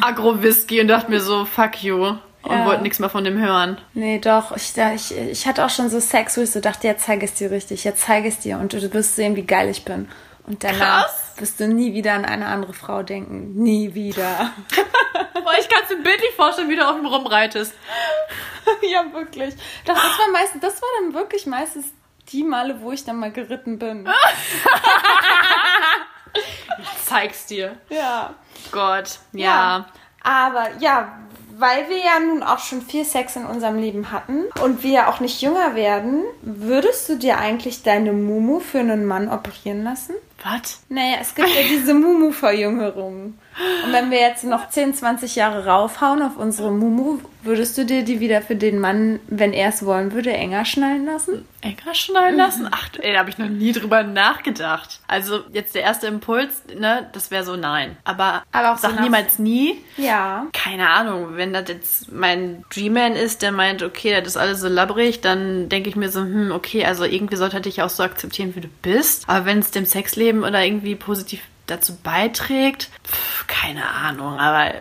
aggro-Whisky und dachte mir so, fuck you. Und Ja. wollte nichts mehr von dem hören. Nee, doch. Ich, ich, ich hatte auch schon so Sex, wo ich so dachte, jetzt zeige es dir richtig, jetzt zeige es dir und du wirst sehen, wie geil ich bin. Und danach Krass. Wirst du nie wieder an eine andere Frau denken. Nie wieder. Boah, ich kann es mir bildlich vorstellen, wie du auf dem rumreitest. ja, wirklich. Doch, das war meistens, das war dann wirklich meistens die Male, wo ich dann mal geritten bin. Zeig's dir. Ja. Gott, ja. Aber ja, weil wir ja nun auch schon viel Sex in unserem Leben hatten und wir ja auch nicht jünger werden, würdest du dir eigentlich deine Mumu für einen Mann operieren lassen? Was? Naja, es gibt ja diese Mumu-Verjüngerung. Und wenn wir jetzt noch 10, 20 Jahre raufhauen auf unsere Mumu, würdest du dir die wieder für den Mann, wenn er es wollen würde, enger schnallen lassen? Enger schneiden lassen? Ach, ey, da habe ich noch nie drüber nachgedacht. Also jetzt der erste Impuls, ne, das wäre so nein. Aber, Aber auch so sag nach- niemals nie. Ja. Keine Ahnung, wenn das jetzt mein Dreamman ist, der meint, okay, das ist alles so labbrig, dann denke ich mir so, hm, okay, also irgendwie sollte er dich auch so akzeptieren, wie du bist. Aber wenn es dem Sexleben oder irgendwie positiv dazu beiträgt, pf, keine Ahnung, aber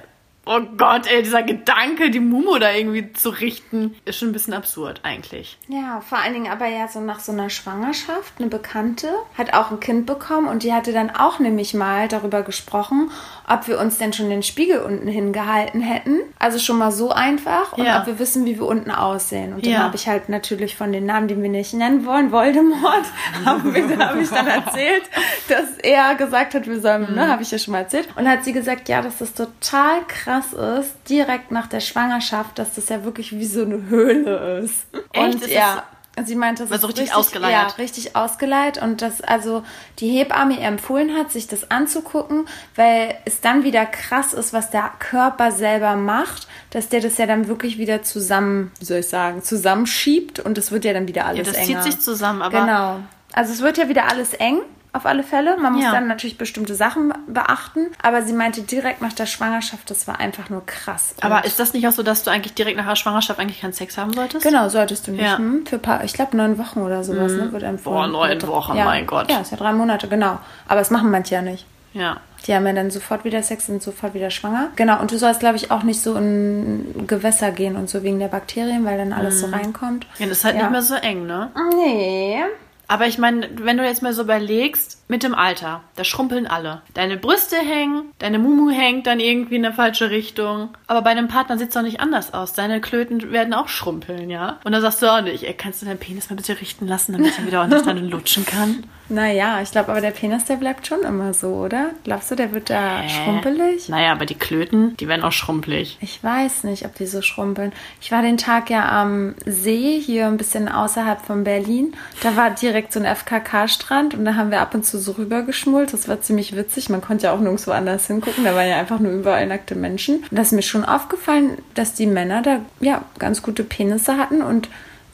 oh Gott, ey, dieser Gedanke, die Mumu da irgendwie zu richten, ist schon ein bisschen absurd eigentlich. Ja, vor allen Dingen aber ja so nach so einer Schwangerschaft. Eine Bekannte hat auch ein Kind bekommen und die hatte dann auch nämlich mal darüber gesprochen, ob wir uns denn schon den Spiegel unten hingehalten hätten. Also schon mal so einfach und Ja. ob wir wissen, wie wir unten aussehen. Und Ja. dann habe ich halt natürlich von den Namen, die wir nicht nennen wollen, Voldemort, habe ich, hab ich dann erzählt, dass er gesagt hat, wir sollen, Mhm. ne, habe ich ja schon mal erzählt. Und hat sie gesagt, ja, dass das total krass ist, direkt nach der Schwangerschaft, dass das ja wirklich wie so eine Höhle ist. Echt? Und Ist ja. Sie meinte, das Also ist richtig ausgeleiert. Ja, richtig ausgeleiert und dass also die Hebamme ihr empfohlen hat, sich das anzugucken, weil es dann wieder krass ist, was der Körper selber macht, dass der das ja dann wirklich wieder zusammen, wie soll ich sagen, zusammenschiebt und es wird ja dann wieder alles Ja, das enger. zieht sich zusammen, aber Genau. Also es wird ja wieder alles eng. Auf alle Fälle. Man muss Ja. dann natürlich bestimmte Sachen beachten. Aber sie meinte direkt nach der Schwangerschaft, das war einfach nur krass. Aber Und ist das nicht auch so, dass du eigentlich direkt nach der Schwangerschaft eigentlich keinen Sex haben solltest? Genau, solltest du nicht. Ja. Hm? Für ein paar, ich glaube neun Wochen oder sowas, ne, wird empfohlen. Boah, neun Wochen, ja. mein Gott. Ja, ist ja drei Monate, genau. Aber das machen manche ja nicht. Ja. Die haben ja dann sofort wieder Sex und sofort wieder schwanger. Genau, und du sollst, glaube ich, auch nicht so in Gewässer gehen und so wegen der Bakterien, weil dann alles so reinkommt. Ja, das ist halt Ja. nicht mehr so eng, ne? Nee. Aber ich meine, wenn du jetzt mal so überlegst, mit dem Alter, da schrumpeln alle. Deine Brüste hängen, deine Mumu hängt dann irgendwie in eine falsche Richtung. Aber bei einem Partner sieht es doch nicht anders aus. Deine Klöten werden auch schrumpeln, ja? Und dann sagst du auch nicht, ey, kannst du deinen Penis mal bitte richten lassen, damit er wieder ordentlich dann lutschen kann? Naja, ich glaube aber der Penis, der bleibt schon immer so, oder? Glaubst du, der wird da Hä? schrumpelig? Naja, aber die Klöten, die werden auch schrumpelig. Ich weiß nicht, ob die so schrumpeln. Ich war den Tag ja am See, hier ein bisschen außerhalb von Berlin. Da war direkt so ein FKK-Strand und da haben wir ab und zu so rübergeschmult. Das war ziemlich witzig. Man konnte ja auch nirgendwo anders hingucken. Da waren ja einfach nur überall nackte Menschen. Und da ist mir schon aufgefallen, dass die Männer da ja ganz gute Penisse hatten und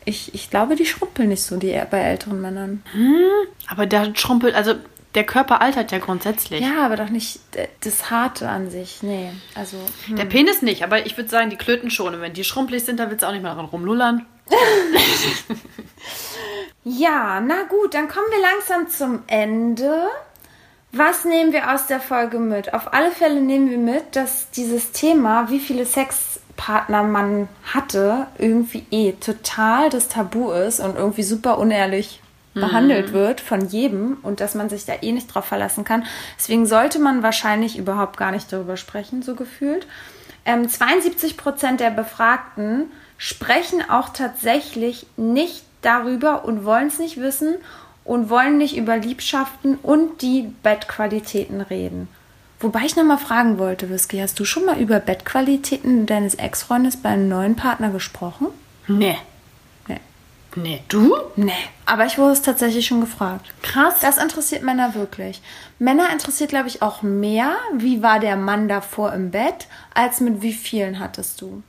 ich, ich glaube, die schrumpeln nicht so die bei älteren Männern. Aber der schrumpelt, also der Körper altert ja grundsätzlich. Ja, aber doch nicht äh, das Harte an sich. Nee, also. hm. Der Penis nicht, aber ich würde sagen, die Klöten schon. Und wenn die schrumpelig sind, dann willst du auch nicht mehr dran rumlullern. Ja, na gut, dann kommen wir langsam zum Ende. Was nehmen wir aus der Folge mit? Auf alle Fälle nehmen wir mit, dass dieses Thema, wie viele Sexpartner man hatte, irgendwie eh total das Tabu ist und irgendwie super unehrlich behandelt wird von jedem und dass man sich da eh nicht drauf verlassen kann. Deswegen sollte man wahrscheinlich überhaupt gar nicht darüber sprechen, so gefühlt. Ähm, 72 Prozent der Befragten sprechen auch tatsächlich nicht darüber und wollen es nicht wissen und wollen nicht über Liebschaften und die Bettqualitäten reden. Wobei ich nochmal fragen wollte, Whisky, hast du schon mal über Bettqualitäten deines Ex-Freundes bei einem neuen Partner gesprochen? Nee. Nee. Nee. Du? Nee. Aber ich wurde es tatsächlich schon gefragt. Krass. Das interessiert Männer wirklich. Männer interessiert, glaube ich, auch mehr, wie war der Mann davor im Bett, als mit wie vielen hattest du.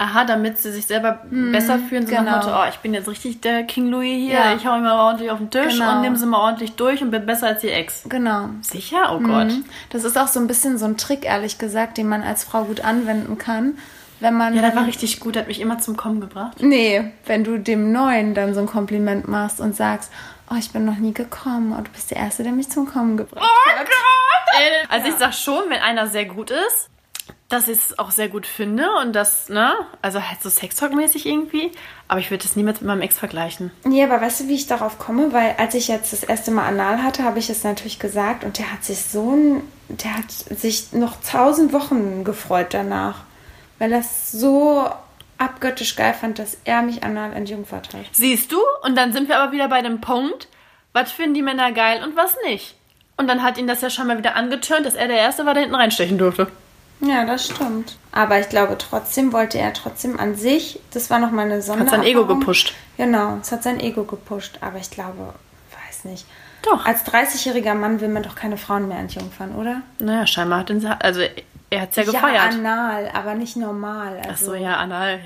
Aha, damit sie sich selber besser fühlen, so genau. nach Motto, oh, ich bin jetzt richtig der King Louis hier, Ja. ich hau mal ordentlich auf den Tisch Genau. und nehme sie mal ordentlich durch und bin besser als die Ex. Genau. Sicher? Oh Gott. Das ist auch so ein bisschen so ein Trick, ehrlich gesagt, den man als Frau gut anwenden kann. Wenn man. Ja, das war richtig gut, hat mich immer zum Kommen gebracht. Nee, wenn du dem Neuen dann so ein Kompliment machst und sagst, oh, ich bin noch nie gekommen und du bist der Erste, der mich zum Kommen gebracht hat. Also ich sag schon, wenn einer sehr gut ist, dass ich es auch sehr gut finde und das, ne, also halt so Sextalk-mäßig irgendwie, aber ich würde das niemals mit meinem Ex vergleichen. Nee, aber weißt du, wie ich darauf komme? Weil als ich jetzt das erste Mal Anal hatte, habe ich es natürlich gesagt und der hat sich so ein, der hat sich noch tausend Wochen gefreut danach, weil er es so abgöttisch geil fand, dass er mich anal entjungfert hat. Siehst du? Und dann sind wir aber wieder bei dem Punkt, was finden die Männer geil und was nicht. Und dann hat ihn das ja schon mal wieder angeturnt, dass er der Erste war, der hinten reinstechen durfte. Ja, das stimmt. Aber ich glaube trotzdem wollte er trotzdem an sich, das war noch mal eine Hat Sondererfahrung. sein Ego gepusht. Genau, es hat sein Ego gepusht. Aber ich glaube, weiß nicht. Doch. Als 30-jähriger Mann will man doch keine Frauen mehr entjungfern, oder? Naja, scheinbar hat ihn, also er hat es ja Ja, gefeiert. anal, aber nicht normal. Ach Also, so, ja, Anal.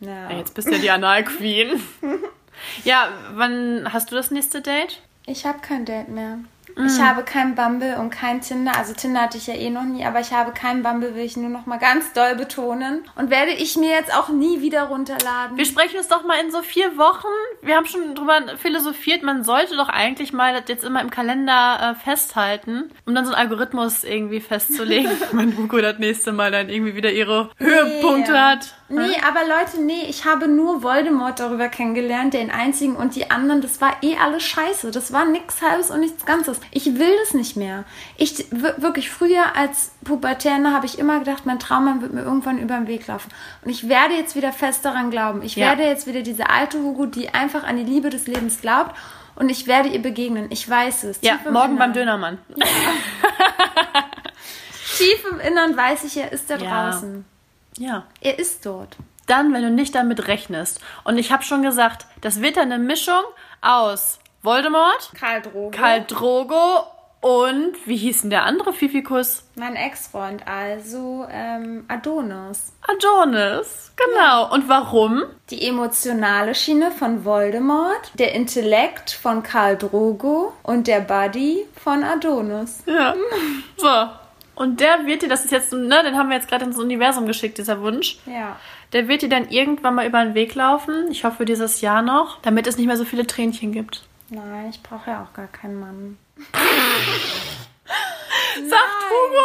Ja. ja. Ja, Jetzt bist du ja die Anal-Queen. ja, wann hast du das nächste Date? Ich habe kein Date mehr. Mm. Ich habe kein Bumble und kein Tinder. Also Tinder hatte ich ja eh noch nie, aber ich habe kein Bumble, will ich nur noch mal ganz doll betonen. Und werde ich mir jetzt auch nie wieder runterladen. Wir sprechen uns doch mal in so vier Wochen. Wir haben schon drüber philosophiert, man sollte doch eigentlich mal das jetzt immer im Kalender äh, festhalten, um dann so einen Algorithmus irgendwie festzulegen, wenn Buko das nächste Mal dann irgendwie wieder ihre Höhepunkte hat. Nee, aber Leute, nee, ich habe nur Voldemort darüber kennengelernt, den einzigen und die anderen, das war eh alles scheiße. Das war nichts Halbes und nichts Ganzes. Ich will das nicht mehr. Ich, wir- wirklich, früher als Pubertäne habe ich immer gedacht, mein Traummann wird mir irgendwann über den Weg laufen. Und ich werde jetzt wieder fest daran glauben. Ich Ja. werde jetzt wieder diese alte Hugo, die einfach an die Liebe des Lebens glaubt. Und ich werde ihr begegnen. Ich weiß es. Ja, morgen beim. Dönermann. Tief im Innern weiß ich, er ist da Ja. draußen. Ja. Er ist dort. Dann, wenn du nicht damit rechnest. Und ich habe schon gesagt, das wird dann eine Mischung aus Voldemort, Karl Drogo. Karl Drogo und wie hieß denn der andere Fifikus? Mein Ex-Freund, also ähm, Adonis. Adonis. Genau. Und warum? Die emotionale Schiene von Voldemort, der Intellekt von Karl Drogo und der Buddy von Adonis. Ja. So. Und der wird dir, das ist jetzt, ne, den haben wir jetzt gerade ins Universum geschickt, dieser Wunsch. Ja. Der wird dir dann irgendwann mal über den Weg laufen. Ich hoffe dieses Jahr noch, damit es nicht mehr so viele Tränchen gibt. Nein, ich brauche ja auch gar keinen Mann. Sagt Hugo,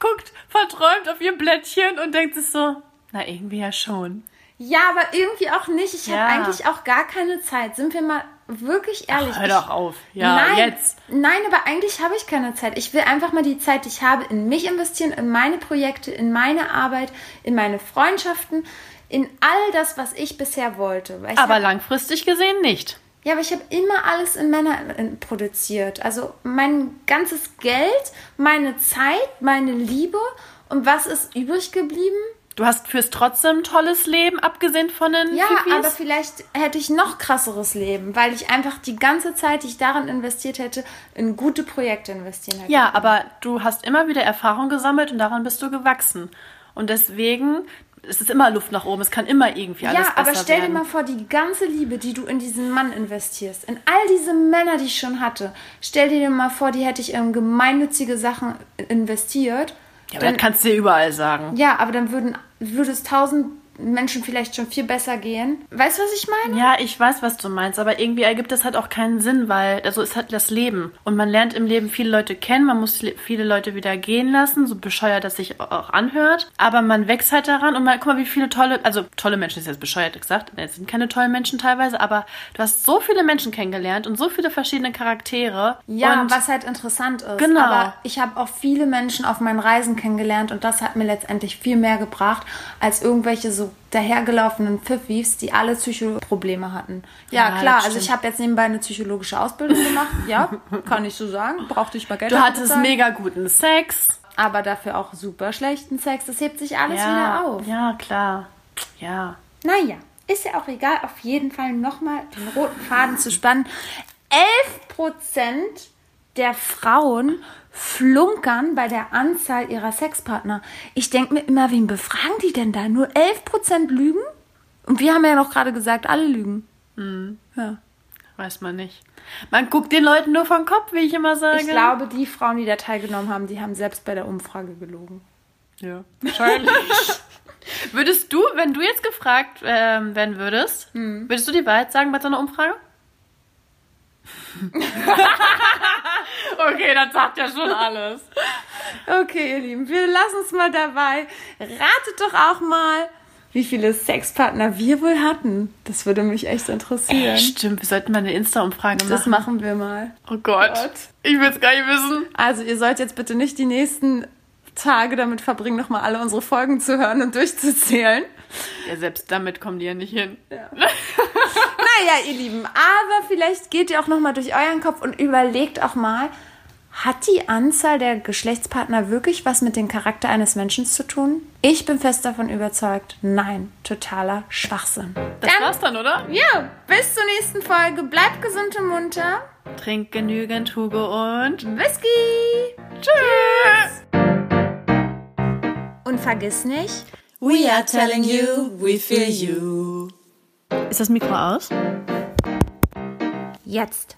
guckt verträumt auf ihr Blättchen und denkt sich so, na irgendwie ja schon. Ja, aber irgendwie auch nicht. Ich Ja. habe eigentlich auch gar keine Zeit. Sind wir mal wirklich ehrlich. Hör doch auf. Ja, nein, jetzt. Nein, aber eigentlich habe ich keine Zeit. Ich will einfach mal die Zeit, die ich habe, in mich investieren, in meine Projekte, in meine Arbeit, in meine Freundschaften, in all das, was ich bisher wollte. Ich Aber hab, langfristig gesehen nicht. Ja, aber ich habe immer alles in Männer produziert. Also mein ganzes Geld, meine Zeit, meine Liebe. Und was ist übrig geblieben? Du hast fürs trotzdem ein tolles Leben, abgesehen von den Ja, Fifis. aber vielleicht hätte ich noch krasseres Leben, weil ich einfach die ganze Zeit, die ich darin investiert hätte, in gute Projekte investieren hätte. Ja, aber du hast immer wieder Erfahrung gesammelt und daran bist du gewachsen. Und deswegen, es ist immer Luft nach oben, es kann immer irgendwie alles Ja, besser aber stell dir werden. mal vor, die ganze Liebe, die du in diesen Mann investierst, in all diese Männer, die ich schon hatte, stell dir mal vor, die hätte ich in gemeinnützige Sachen investiert. ja, aber das kannst du dir überall sagen. Ja, aber dann würden, würde es tausend Menschen vielleicht schon viel besser gehen. Weißt du, was ich meine? Ja, ich weiß, was du meinst, aber irgendwie ergibt das halt auch keinen Sinn, weil also ist halt das Leben. Und man lernt im Leben viele Leute kennen, man muss le- viele Leute wieder gehen lassen, so bescheuert das sich auch anhört. Aber man wächst halt daran und man, guck mal, wie viele tolle, also tolle Menschen ist jetzt bescheuert gesagt, es sind keine tollen Menschen teilweise, aber du hast so viele Menschen kennengelernt und so viele verschiedene Charaktere. Ja, und was halt interessant ist. Genau. Aber ich habe auch viele Menschen auf meinen Reisen kennengelernt und das hat mir letztendlich viel mehr gebracht als irgendwelche so dahergelaufenen Pfiffis, die alle Psychoprobleme hatten. Ja, Ja, klar, also ich habe jetzt nebenbei eine psychologische Ausbildung gemacht. Ja, kann ich so sagen. Brauchte ich mal Geld. du hattest bezahlen. mega guten Sex. Aber dafür auch super schlechten Sex. Das hebt sich alles ja, wieder auf. ja, klar. Ja. Naja, ist ja auch egal. Auf jeden Fall nochmal den roten Faden zu spannen. 11% der Frauen flunkern bei der Anzahl ihrer Sexpartner. Ich denke mir immer, wen befragen die denn da? Nur 11% lügen? Und wir haben ja noch gerade gesagt, alle lügen. Ja. Weiß man nicht. Man guckt den Leuten nur vom Kopf, wie ich immer sage. Ich glaube, die Frauen, die da teilgenommen haben, die haben selbst bei der Umfrage gelogen. Ja, wahrscheinlich. würdest du, wenn du jetzt gefragt ähm, werden würdest, Hm. würdest du die Wahrheit sagen bei so einer Umfrage? okay, das sagt ja schon alles. Okay, ihr Lieben, wir lassen es mal dabei. Ratet doch auch mal, wie viele Sexpartner wir wohl hatten. Das würde mich echt interessieren. Stimmt, wir sollten mal eine Insta-Umfrage Das machen. machen wir mal. Oh Gott. Gott. Ich will es gar nicht wissen. Also ihr sollt jetzt bitte nicht die nächsten Tage damit verbringen, nochmal alle unsere Folgen zu hören und durchzuzählen. Ja, selbst damit kommen die ja nicht hin. Naja, ihr Lieben, aber vielleicht geht ihr auch nochmal durch euren Kopf und überlegt auch mal, hat die Anzahl der Geschlechtspartner wirklich was mit dem Charakter eines Menschen zu tun? Ich bin fest davon überzeugt, nein, totaler Schwachsinn. Das Dann- war's dann, oder? Ja, bis zur nächsten Folge. Bleibt gesund und munter. Trink genügend Hugo und Whisky! tschüss. Und vergiss nicht, We are telling you, we feel you. Ist das Mikro aus? jetzt.